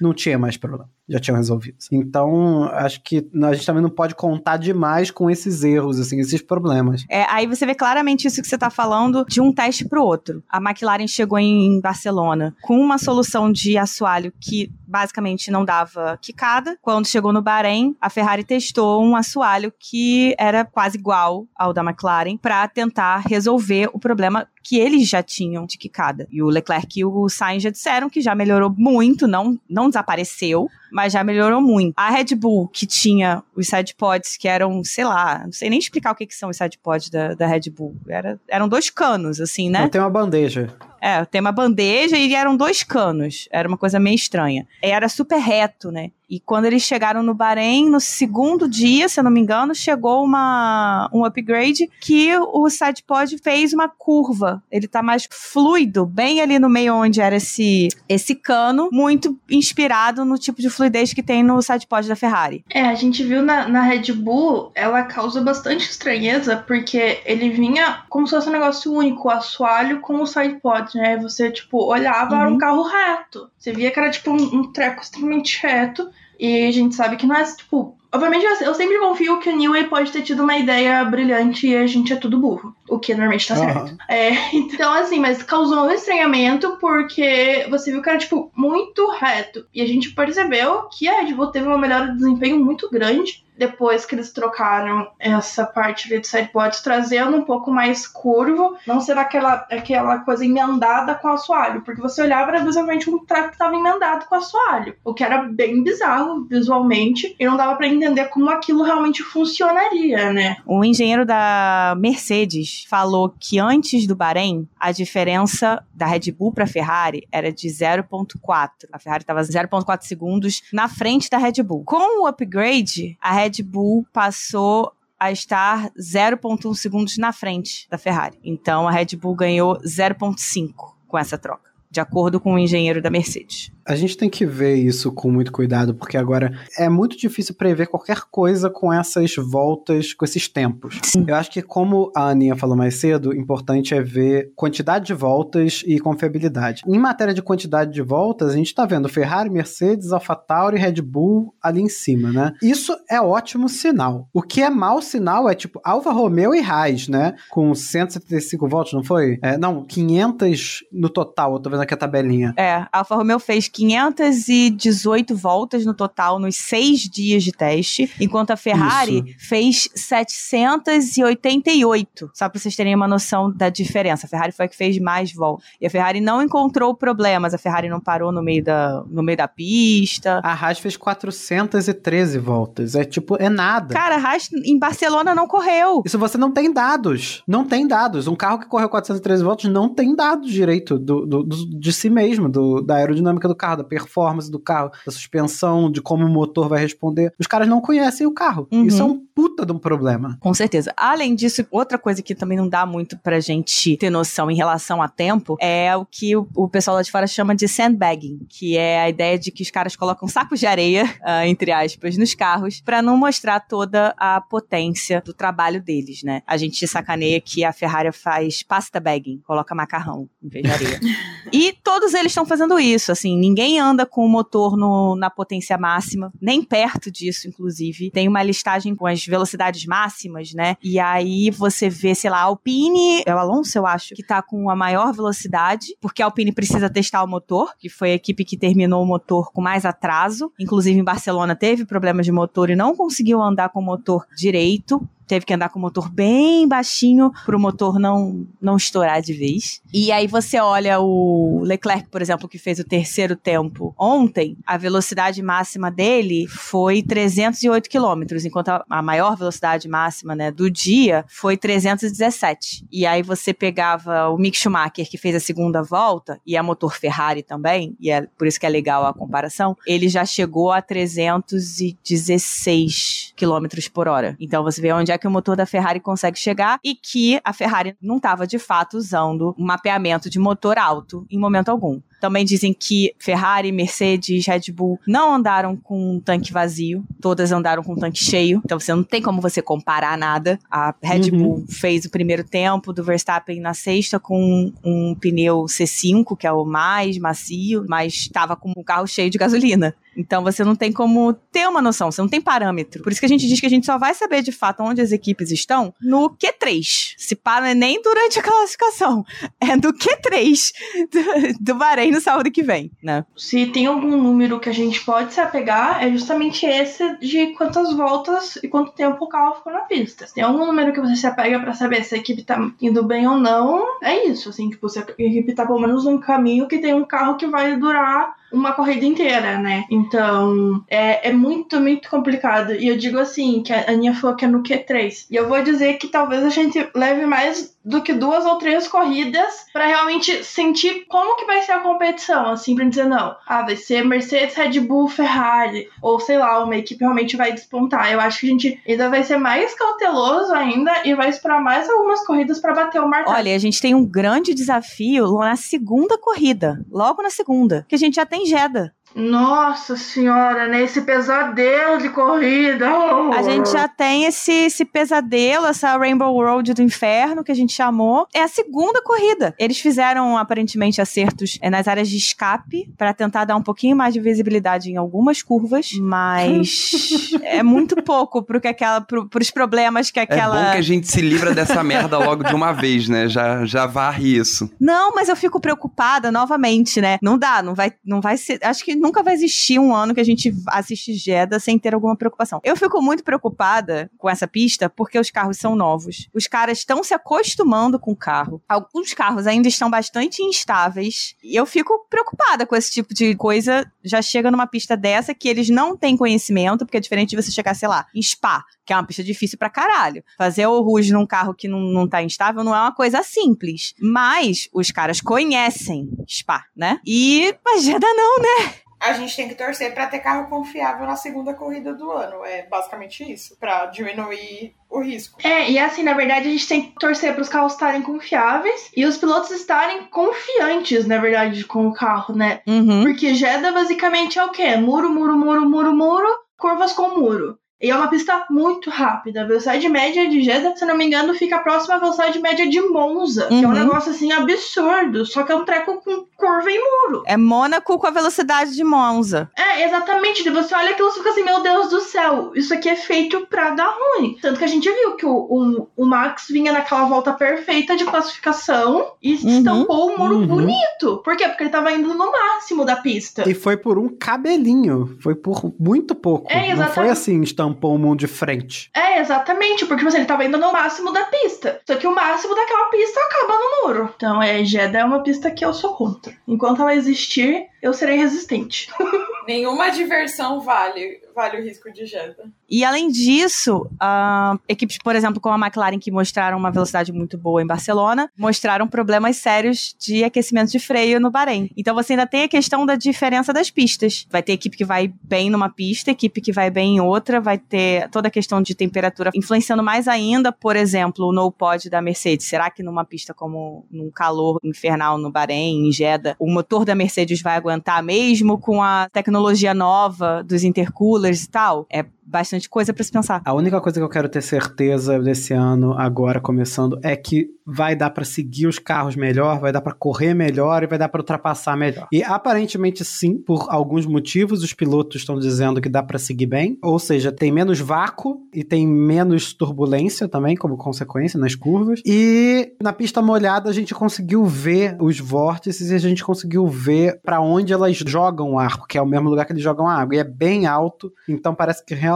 não tinha mais problema. Já tinham resolvido. Então, acho que a gente também não pode contar demais com esses erros, assim, esses problemas. É, aí você vê claramente isso que você tá falando de um teste pro outro. A McLaren chegou em Barcelona com uma solução de assoalho que basicamente não dava quicada. Quando chegou no Bahrein, a Ferrari testou um assoalho que era quase igual ao da McLaren para tentar resolver o problema que eles já tinham de quicada. E o Leclerc e o Sainz já disseram que já melhorou muito, não, não desapareceu, mas já melhorou muito. A Red Bull, que tinha os side pods, que eram, sei lá, não sei nem explicar o que, que são os side pods da, da Red Bull. Era, eram dois canos, assim, né? Tem uma bandeja. É, tem uma bandeja e eram dois canos. Era uma coisa meio estranha. Era super reto, né? E quando eles chegaram no Bahrein, no segundo dia, se eu não me engano, chegou uma, um upgrade que o sidepod fez uma curva. Ele tá mais fluido, bem ali no meio onde era esse, esse cano, muito inspirado no tipo de fluidez que tem no sidepod da Ferrari. É, a gente viu na, na Red Bull, ela causa bastante estranheza, porque ele vinha como se fosse um negócio único, o assoalho com o sidepod, né? Você, tipo, olhava, era um Uhum. carro reto. Você via que era, tipo, um, um treco extremamente reto. E a gente sabe que não é, tipo... Obviamente, eu, sempre confio que o Newey pode ter tido uma ideia brilhante e a gente é tudo burro. O que normalmente tá certo. Aham. É, então, assim, mas causou um estranhamento porque você viu que era, tipo, muito reto. E a gente percebeu que a Red Bull teve uma melhora de desempenho muito grande depois que eles trocaram essa parte do sideboard, trazendo um pouco mais curvo, não ser aquela, aquela coisa emendada com assoalho, porque você olhava era visualmente um track que estava emendado com assoalho, o que era bem bizarro visualmente, e não dava pra entender como aquilo realmente funcionaria, né? O engenheiro da Mercedes falou que antes do Bahrein, a diferença da Red Bull para Ferrari era de 0,4. A Ferrari estava 0,4 segundos na frente da Red Bull. Com o upgrade, a Red Bull passou a estar 0,1 segundos na frente da Ferrari. Então a Red Bull ganhou 0,5 com essa troca, de acordo com o engenheiro da Mercedes. A gente tem que ver isso com muito cuidado, porque agora é muito difícil prever qualquer coisa com essas voltas, com esses tempos. Eu acho que, como a Aninha falou mais cedo, o importante é ver quantidade de voltas e confiabilidade. Em matéria de quantidade de voltas, a gente tá vendo Ferrari, Mercedes, AlphaTauri, Red Bull ali em cima, né? Isso é ótimo sinal. O que é mau sinal é tipo Alfa Romeo e Haas, né? Com 175 voltas, não foi? É, não, 500 no total, eu tô vendo aqui a tabelinha. É, a Alfa Romeo fez 518 voltas no total nos seis dias de teste, enquanto a Ferrari fez 788. Só pra vocês terem uma noção da diferença. A Ferrari foi a que fez mais voltas. E a Ferrari não encontrou problemas. A Ferrari não parou no meio da, no meio da pista. A Haas fez 413 voltas. É tipo, é nada. Cara, a Haas em Barcelona não correu. Isso você não tem dados. Não tem dados. Um carro que correu 413 voltas não tem dados direito do, do- de si mesmo, do, da aerodinâmica do carro, da performance do carro, da suspensão, de como o motor vai responder. Os caras não conhecem o carro. Uhum. Isso é um puta de um problema. Com certeza. Além disso, outra coisa que também não dá muito pra gente ter noção em relação a tempo é o que o, o pessoal lá de fora chama de sandbagging, que é a ideia de que os caras colocam sacos de areia, uh, entre aspas, nos carros, para não mostrar toda a potência do trabalho deles, né? A gente sacaneia que a Ferrari faz pasta bagging, coloca macarrão em vez de areia. e todos eles estão fazendo isso, assim, ninguém anda com o motor no, na potência máxima, nem perto disso, inclusive. Tem uma listagem com as velocidades máximas, né? E aí você vê, sei lá, a Alpine, é o Alonso, eu acho, que tá com a maior velocidade, porque a Alpine precisa testar o motor, que foi a equipe que terminou o motor com mais atraso. Inclusive em Barcelona teve problemas de motor e não conseguiu andar com o motor direito teve que andar com o motor bem baixinho para o motor não, não estourar de vez. E aí você olha o Leclerc, por exemplo, que fez o terceiro tempo ontem, a velocidade máxima dele foi 308 km, enquanto a, maior velocidade máxima né, do dia foi 317. E aí você pegava o Mick Schumacher, que fez a segunda volta, e é motor Ferrari também, e é por isso que é legal a comparação, ele já chegou a 316 km por hora. Então você vê onde é que o motor da Ferrari consegue chegar e que a Ferrari não estava de fato usando mapeamento de motor alto em momento algum. Também dizem que Ferrari, Mercedes, Red Bull não andaram com um tanque vazio, todas andaram com um tanque cheio, então você não tem como você comparar nada. A Red uhum. Bull fez o primeiro tempo do Verstappen na sexta com um pneu C5, que é o mais macio, mas estava com o carro cheio de gasolina. Então você não tem como ter uma noção, você não tem parâmetro. Por isso que a gente diz que a gente só vai saber de fato onde as equipes estão no Q3. Se para é nem durante a classificação, é no Q3 do, do Bahrein no sábado que vem, né? Se tem algum número que a gente pode se apegar, é justamente esse de quantas voltas e quanto tempo o carro ficou na pista. Se tem algum número que você se apega para saber se a equipe tá indo bem ou não, é isso, assim, tipo, se a equipe tá pelo menos num caminho que tem um carro que vai durar uma corrida inteira, né? Então, é, é muito, muito complicado. E eu digo assim, que a Aninha falou que é no Q3. E eu vou dizer que talvez a gente leve mais do que duas ou três corridas para realmente sentir como que vai ser a competição, assim, pra dizer não, ah, vai ser Mercedes, Red Bull, Ferrari, ou sei lá, uma equipe realmente vai despontar. Eu acho que a gente ainda vai ser mais cauteloso ainda e vai esperar mais algumas corridas para bater o martelo. Olha, a gente tem um grande desafio na segunda corrida, logo na segunda, que a gente já tem Jeddah. Nossa senhora, né? Esse pesadelo de corrida. A gente já tem esse, esse pesadelo, essa Rainbow Road do inferno que a gente chamou. É a segunda corrida. Eles fizeram aparentemente acertos é, nas áreas de escape para tentar dar um pouquinho mais de visibilidade em algumas curvas, mas é muito pouco pro que aquela, pro, pros problemas que aquela. É bom que a gente se livra dessa merda logo de uma vez, né? Já, já varre isso. Não, mas eu fico preocupada novamente, né? Não dá, não vai, não vai ser. Acho que nunca vai existir um ano que a gente assiste Jeddah sem ter alguma preocupação. Eu fico muito preocupada com essa pista porque os carros são novos. Os caras estão se acostumando com o carro. Alguns carros ainda estão bastante instáveis. E eu fico preocupada com esse tipo de coisa. Já chega numa pista dessa que eles não têm conhecimento, porque é diferente de você chegar, sei lá, em Spa, que é uma pista difícil pra caralho. Fazer o Rouge num carro que não, não tá instável não é uma coisa simples. Mas os caras conhecem Spa, né? E a Jeddah não, né? A gente tem que torcer para ter carro confiável na segunda corrida do ano. É basicamente isso, para diminuir o risco. É, e assim, na verdade, a gente tem que torcer para os carros estarem confiáveis e os pilotos estarem confiantes, na verdade, com o carro, né? Uhum. Porque Jeddah basicamente é o quê? Muro, muro, muro, muro, muro, curvas com muro. E é uma pista muito rápida. A velocidade média de Jeddah, se não me engano, fica próxima à velocidade média de Monza. Uhum. Que é um uhum. negócio assim absurdo. Só que é um treco com curva e muro. É Mônaco com a velocidade de Monza. É, exatamente. Você olha aquilo e fica assim, meu Deus do céu, isso aqui é feito pra dar ruim. Tanto que a gente viu que o, o, o Max vinha naquela volta perfeita de classificação e uhum. estampou um muro uhum. bonito. Por quê? Porque ele tava indo no máximo da pista. E foi por um cabelinho. Foi por muito pouco. É, exatamente. Não foi assim, estampou tampou o mundo de frente. É, exatamente, porque você, ele tava indo no máximo da pista. Só que o máximo daquela pista acaba no muro. Então, é, Jeddah é uma pista que eu sou contra. Enquanto ela existir, eu serei resistente. Nenhuma diversão vale vale o risco de Jeddah. E além disso, uh, equipes, por exemplo, como a McLaren, que mostraram uma velocidade muito boa em Barcelona, mostraram problemas sérios de aquecimento de freio no Bahrein. Então você ainda tem a questão da diferença das pistas. Vai ter equipe que vai bem numa pista, equipe que vai bem em outra, vai ter toda a questão de temperatura influenciando mais ainda, por exemplo, o no pod da Mercedes. Será que numa pista como num calor infernal no Bahrein, em Jeddah, o motor da Mercedes vai aguentar mesmo com a tecnologia nova dos intercoolers e tal? É bastante coisa para se pensar. A única coisa que eu quero ter certeza desse ano, agora começando, é que vai dar para seguir os carros melhor, vai dar para correr melhor e vai dar para ultrapassar melhor. E aparentemente sim, por alguns motivos os pilotos estão dizendo que dá para seguir bem, ou seja, tem menos vácuo e tem menos turbulência também como consequência nas curvas. E na pista molhada a gente conseguiu ver os vórtices e a gente conseguiu ver para onde elas jogam o ar, porque é o mesmo lugar que eles jogam a água e é bem alto, então parece que realmente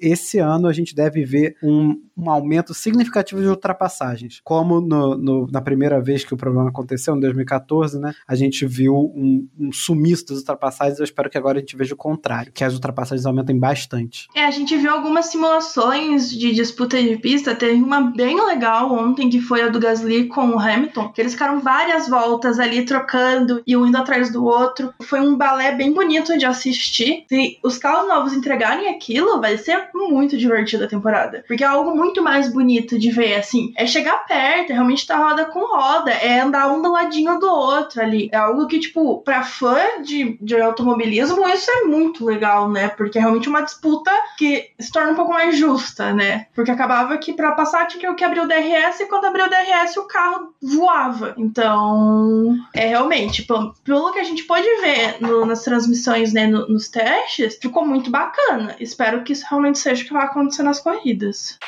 esse ano a gente deve ver um, um aumento significativo de ultrapassagens, como no, no, na primeira vez que o problema aconteceu, em 2014, né? A gente viu um, um sumiço das ultrapassagens. Eu espero que agora a gente veja o contrário, que as ultrapassagens aumentem bastante. É, a gente viu algumas simulações de disputa de pista. Teve uma bem legal ontem, que foi a do Gasly com o Hamilton, que eles ficaram várias voltas ali trocando e um indo atrás do outro. Foi um balé bem bonito de assistir. Se os carros novos entregarem aquilo, vai ser muito divertido a temporada. Porque é algo muito mais bonito de ver, assim. É chegar perto é realmente tá roda com roda, é andar um do ladinho do outro ali. É algo que, tipo, pra fã de, de automobilismo, isso é muito legal, né? Porque é realmente uma disputa que se torna um pouco mais justa, né? Porque acabava que para passar tinha que abrir o DRS e quando abriu o DRS o carro voava. Então, é realmente, pelo que a gente pode ver no, nas transmissões, né, no, nos testes, ficou muito bacana. Espero que isso realmente seja o que vai acontecer nas corridas.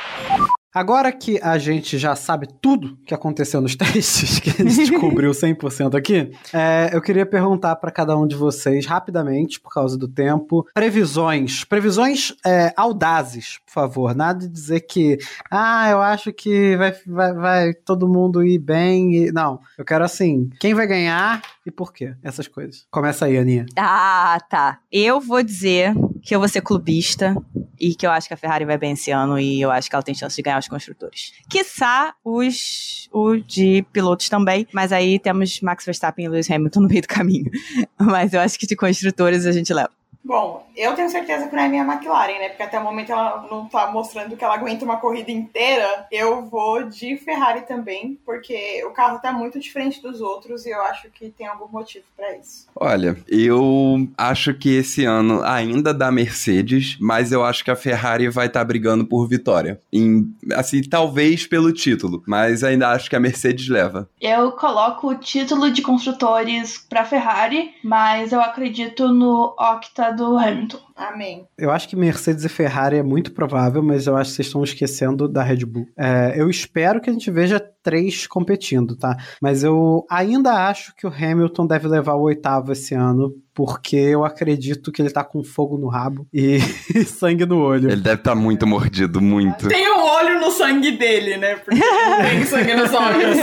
Agora que a gente já sabe tudo que aconteceu nos testes, que a gente descobriu 100% aqui, é, eu queria perguntar para cada um de vocês, rapidamente, por causa do tempo, previsões. Previsões é, audazes, por favor. Nada de dizer que, ah, eu acho que vai, vai, vai todo mundo ir bem. E... Não, eu quero assim, quem vai ganhar e por quê? Essas coisas. Começa aí, Aninha. Ah, tá. Eu vou dizer que eu vou ser clubista e que eu acho que a Ferrari vai bem esse ano e eu acho que ela tem chance de ganhar os construtores. Quiçá os o de pilotos também, mas aí temos Max Verstappen e Lewis Hamilton no meio do caminho. Mas eu acho que de construtores a gente leva. Bom, eu tenho certeza que não é minha McLaren, né? Porque até o momento ela não tá mostrando que ela aguenta uma corrida inteira. Eu vou de Ferrari também, porque o carro tá muito diferente dos outros e eu acho que tem algum motivo para isso. Olha, eu acho que esse ano ainda dá Mercedes, mas eu acho que a Ferrari vai estar tá brigando por vitória. Em, assim, talvez pelo título, mas ainda acho que a Mercedes leva. Eu coloco o título de construtores para Ferrari, mas eu acredito no Octa do Hamilton. Amém. Eu acho que Mercedes e Ferrari é muito provável, mas eu acho que vocês estão esquecendo da Red Bull. É, eu espero que a gente veja três competindo, tá? Mas eu ainda acho que o Hamilton deve levar o oitavo esse ano, porque eu acredito que ele tá com fogo no rabo e sangue no olho. Ele deve estar tá muito mordido, muito. Tem um olho no sangue dele, né? Porque não tem sangue nos olhos.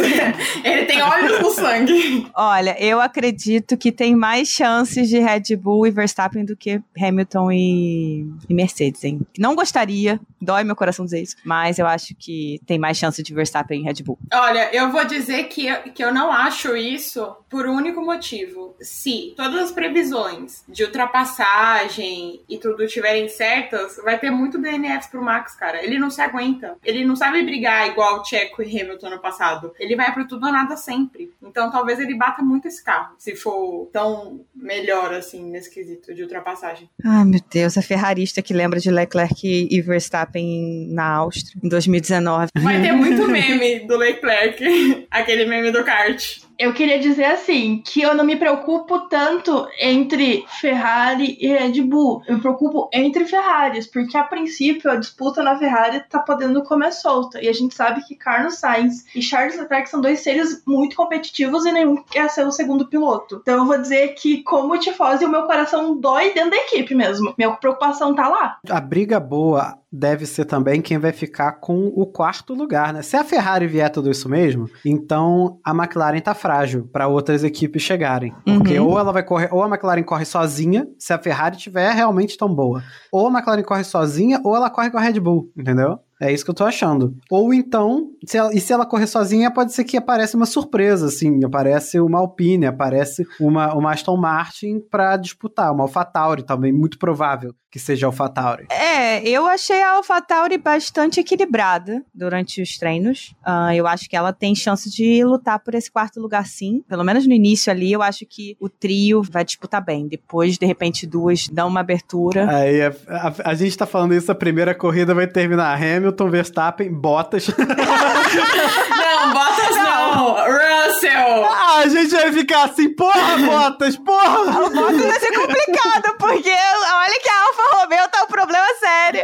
ele tem olhos no sangue. Olha, eu acredito que tem mais chances de Red Bull e Verstappen do que Hamilton e, e Mercedes, hein? Não gostaria, dói meu coração dizer isso, mas eu acho que tem mais chance de Verstappen e Red Bull. Olha, eu vou dizer que eu, que eu não acho isso por um único motivo. Se todas as previsões de ultrapassagem e tudo estiverem certas, vai ter muito DNF pro Max, cara. Ele não se aguenta. Ele não sabe brigar igual o Checo e Hamilton no passado. Ele vai pro tudo ou nada sempre. Então talvez ele bata muito esse carro, se for tão melhor assim nesse quesito de ultrapassagem. Ai, meu Deus, a ferrarista que lembra de Leclerc e Verstappen na Áustria em 2019. Vai ter muito meme do Leclerc, aquele meme do kart. Eu queria dizer assim, que eu não me preocupo tanto entre Ferrari e Red Bull. Eu me preocupo entre Ferraris, porque a princípio a disputa na Ferrari tá podendo comer solta. E a gente sabe que Carlos Sainz e Charles Leclerc são dois seres muito competitivos e nenhum quer ser o segundo piloto. Então eu vou dizer que, como tifosi, o meu coração dói dentro da equipe mesmo. Minha preocupação tá lá. A briga boa deve ser também quem vai ficar com o quarto lugar, né? Se a Ferrari vier tudo isso mesmo, então a McLaren tá frágil para outras equipes chegarem. Porque Uhum. ou ela vai correr, ou a McLaren corre sozinha, se a Ferrari tiver realmente tão boa. Ou a McLaren corre sozinha, ou ela corre com a Red Bull, entendeu? É isso que eu tô achando. Ou então, se ela- e se ela correr sozinha, pode ser que apareça uma surpresa, assim. Aparece uma Alpine, aparece uma, uma Aston Martin pra disputar, uma AlphaTauri também, muito provável que seja AlphaTauri. É, eu achei a AlphaTauri bastante equilibrada durante os treinos. Ah, eu acho que ela tem chance de lutar por esse quarto lugar, sim. Pelo menos no início ali, eu acho que o trio vai disputar bem. Depois, de repente, duas dão uma abertura. Aí a, a- a gente tá falando isso, a primeira corrida vai terminar Hamilton, Verstappen, Bottas. Não, Bottas não. Russell. ah, a gente vai ficar assim, porra, Bottas, porra! O Bottas vai ser complicado, porque olha que a Alfa Romeo tá um problema sério.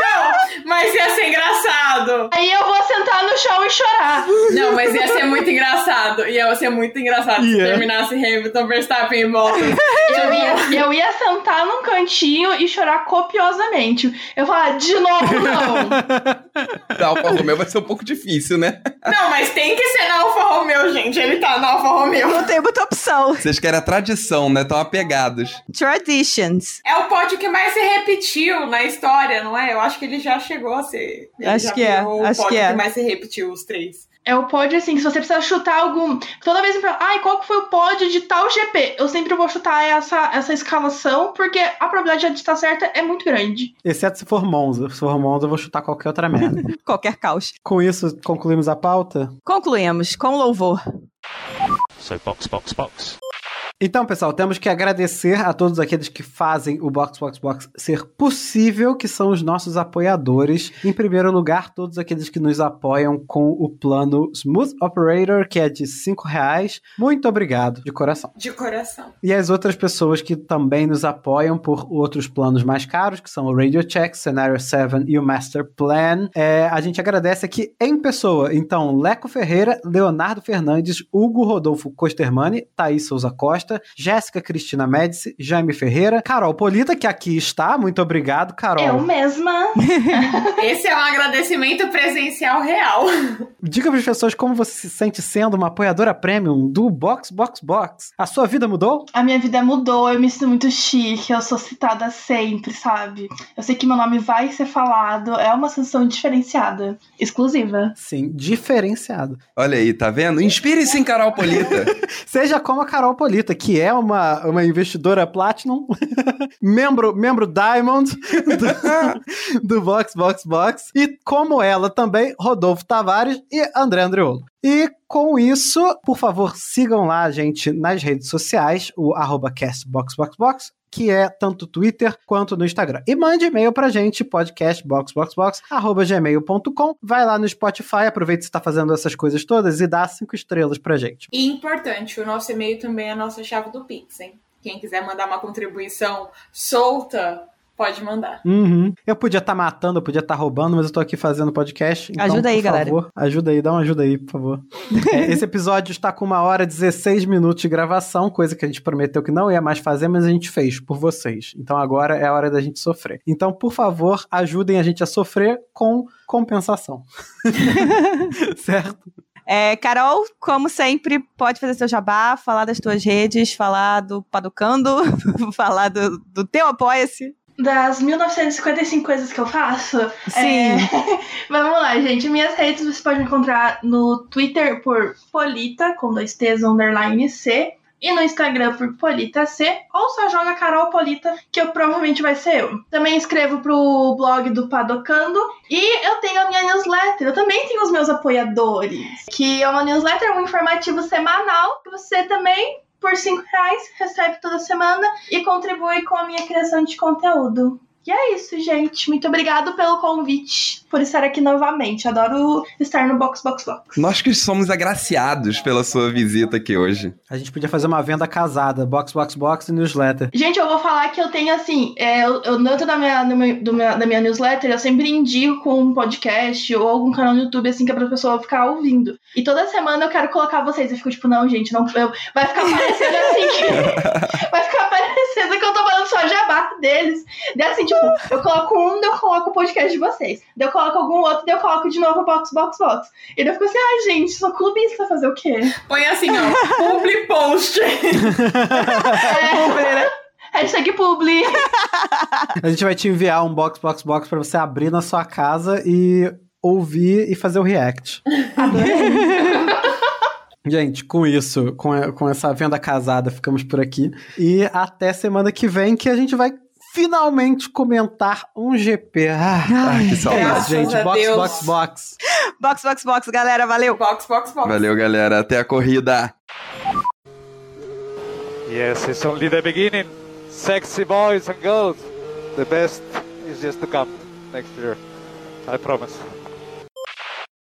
Não, mas ia ser engraçado. Aí eu vou sentar no chão e chorar. Não, mas ia ser muito engraçado. Ia ser muito engraçado se Ia. terminasse Hamilton, Verstappen e Bottas. Eu ia, eu ia sentar num cantinho e chorar copiosamente. Eu falar, de novo não. Da Alfa Romeo vai ser um pouco difícil, né? Não, mas tem que ser na Alfa Romeo, gente. Ele tá na Alfa Romeo. Não tem muita opção. Vocês querem a tradição, né? Tão apegados. Traditions. É o pódio que mais se repetiu na história, não é? Eu acho que ele já chegou ser. Ele Acho já que é, acho que é. mais se repetiu, os três. É o pódio assim, se você precisar chutar algum. Toda vez que eu falo, ai, qual que foi o pódio de tal GP? Eu sempre vou chutar essa, essa escalação, porque a probabilidade de estar certa é muito grande. Exceto se for Monza. Se for Monza, eu vou chutar qualquer outra merda. Qualquer caos. Com isso, concluímos a pauta? Concluímos com louvor. So box, box, box. Então, pessoal, temos que agradecer a todos aqueles que fazem o Box Box Box ser possível, que são os nossos apoiadores. Em primeiro lugar, todos aqueles que nos apoiam com o plano Smooth Operator, que é de 5 reais. Muito obrigado, de coração. De coração. E as outras pessoas que também nos apoiam por outros planos mais caros, que são o Radio Check, Scenario 7 e o Master Plan. É, a gente agradece aqui em pessoa. Então, Leco Ferreira, Leonardo Fernandes, Hugo Rodolfo Costermani, Thaís Souza Costa, Jéssica Cristina Médici, Jaime Ferreira, Carol Polita, que aqui está. Muito obrigado, Carol. Eu mesma. Esse é um agradecimento presencial real. Diga para as pessoas como você se sente sendo uma apoiadora premium do Box Box Box. A sua vida mudou? A minha vida mudou, eu me sinto muito chique, eu sou citada sempre, sabe? Eu sei que meu nome vai ser falado, é uma sensação diferenciada, exclusiva. Sim, diferenciado. Olha aí, tá vendo? Inspire-se em Carol Polita. Seja como a Carol Polita, que é uma, uma investidora Platinum, membro, membro Diamond do, do Box Box Box, e como ela também, Rodolfo Tavares e André Andreolo. E com isso, por favor, sigam lá a gente nas redes sociais, o arroba castboxboxbox, que é tanto Twitter quanto no Instagram. E mande e-mail pra gente, podcastboxboxbox.gmail.com. Vai lá no Spotify, aproveita que você tá fazendo essas coisas todas e dá cinco estrelas pra gente. E importante, o nosso e-mail também é a nossa chave do Pix, hein? Quem quiser mandar uma contribuição solta, pode mandar. Uhum. Eu podia estar matando, eu podia estar roubando, mas eu tô aqui fazendo podcast. Então, Ajuda aí, por galera. favor, ajuda aí, dá uma ajuda aí, por favor. É, esse episódio está com uma hora e 16 minutos de gravação, coisa que a gente prometeu que não ia mais fazer, mas a gente fez por vocês. Então agora é a hora da gente sofrer. Então, por favor, ajudem a gente a sofrer com compensação. certo? É, Carol, como sempre, pode fazer seu jabá, falar das tuas redes, falar do Paducando, falar do, do teu Apoia-se. Das 1955 coisas que eu faço. Sim. é, Vamos lá, gente. Minhas redes você pode encontrar no Twitter por Polita, com dois T's, underline C. E no Instagram por Polita C. Ou só joga Carol Polita, que eu, provavelmente vai ser eu. Também escrevo pro blog do Padocando. E eu tenho a minha newsletter. Eu também tenho os meus apoiadores. Que é uma newsletter, um informativo semanal. Que você também por 5 reais, recebe toda semana e contribui com a minha criação de conteúdo. E é isso, gente. Muito obrigado pelo convite. por estar aqui novamente. Adoro estar no Box Box Box. Nós que somos agraciados pela sua visita aqui hoje. A gente podia fazer uma venda casada, box, box, box e newsletter. Gente, eu vou falar que eu tenho assim, é, eu, eu dentro da minha, meu- do minha- da minha newsletter, eu sempre indico um podcast ou algum canal no YouTube, assim, que é pra pessoa ficar ouvindo. E toda semana eu quero colocar vocês. Eu fico tipo, não, gente, não, eu- vai ficar parecendo assim que. vai ficar parecendo que eu tô falando só jabá deles. Daí assim, tipo, eu coloco um, daí eu coloco o podcast de vocês. Daí eu coloco algum outro, daí eu coloco de novo o box, box, box. E daí eu fico assim, ai, gente, sou clubista fazer o quê? Põe assim, ó. Publi post. É, hashtag publi. A gente vai te enviar um box, box, box pra você abrir na sua casa e ouvir e fazer o react. Gente, com isso, com, com essa venda casada, ficamos por aqui. E até semana que vem que a gente vai finalmente comentar um GP. Ah, Ai, que saudade. gente. Box, Deus. box, box. Box, box, box, galera, valeu. Box, box, box. Valeu, galera. Até a corrida. Yes, it's only the beginning. Sexy boys and girls. The best is just to come next year. I promise.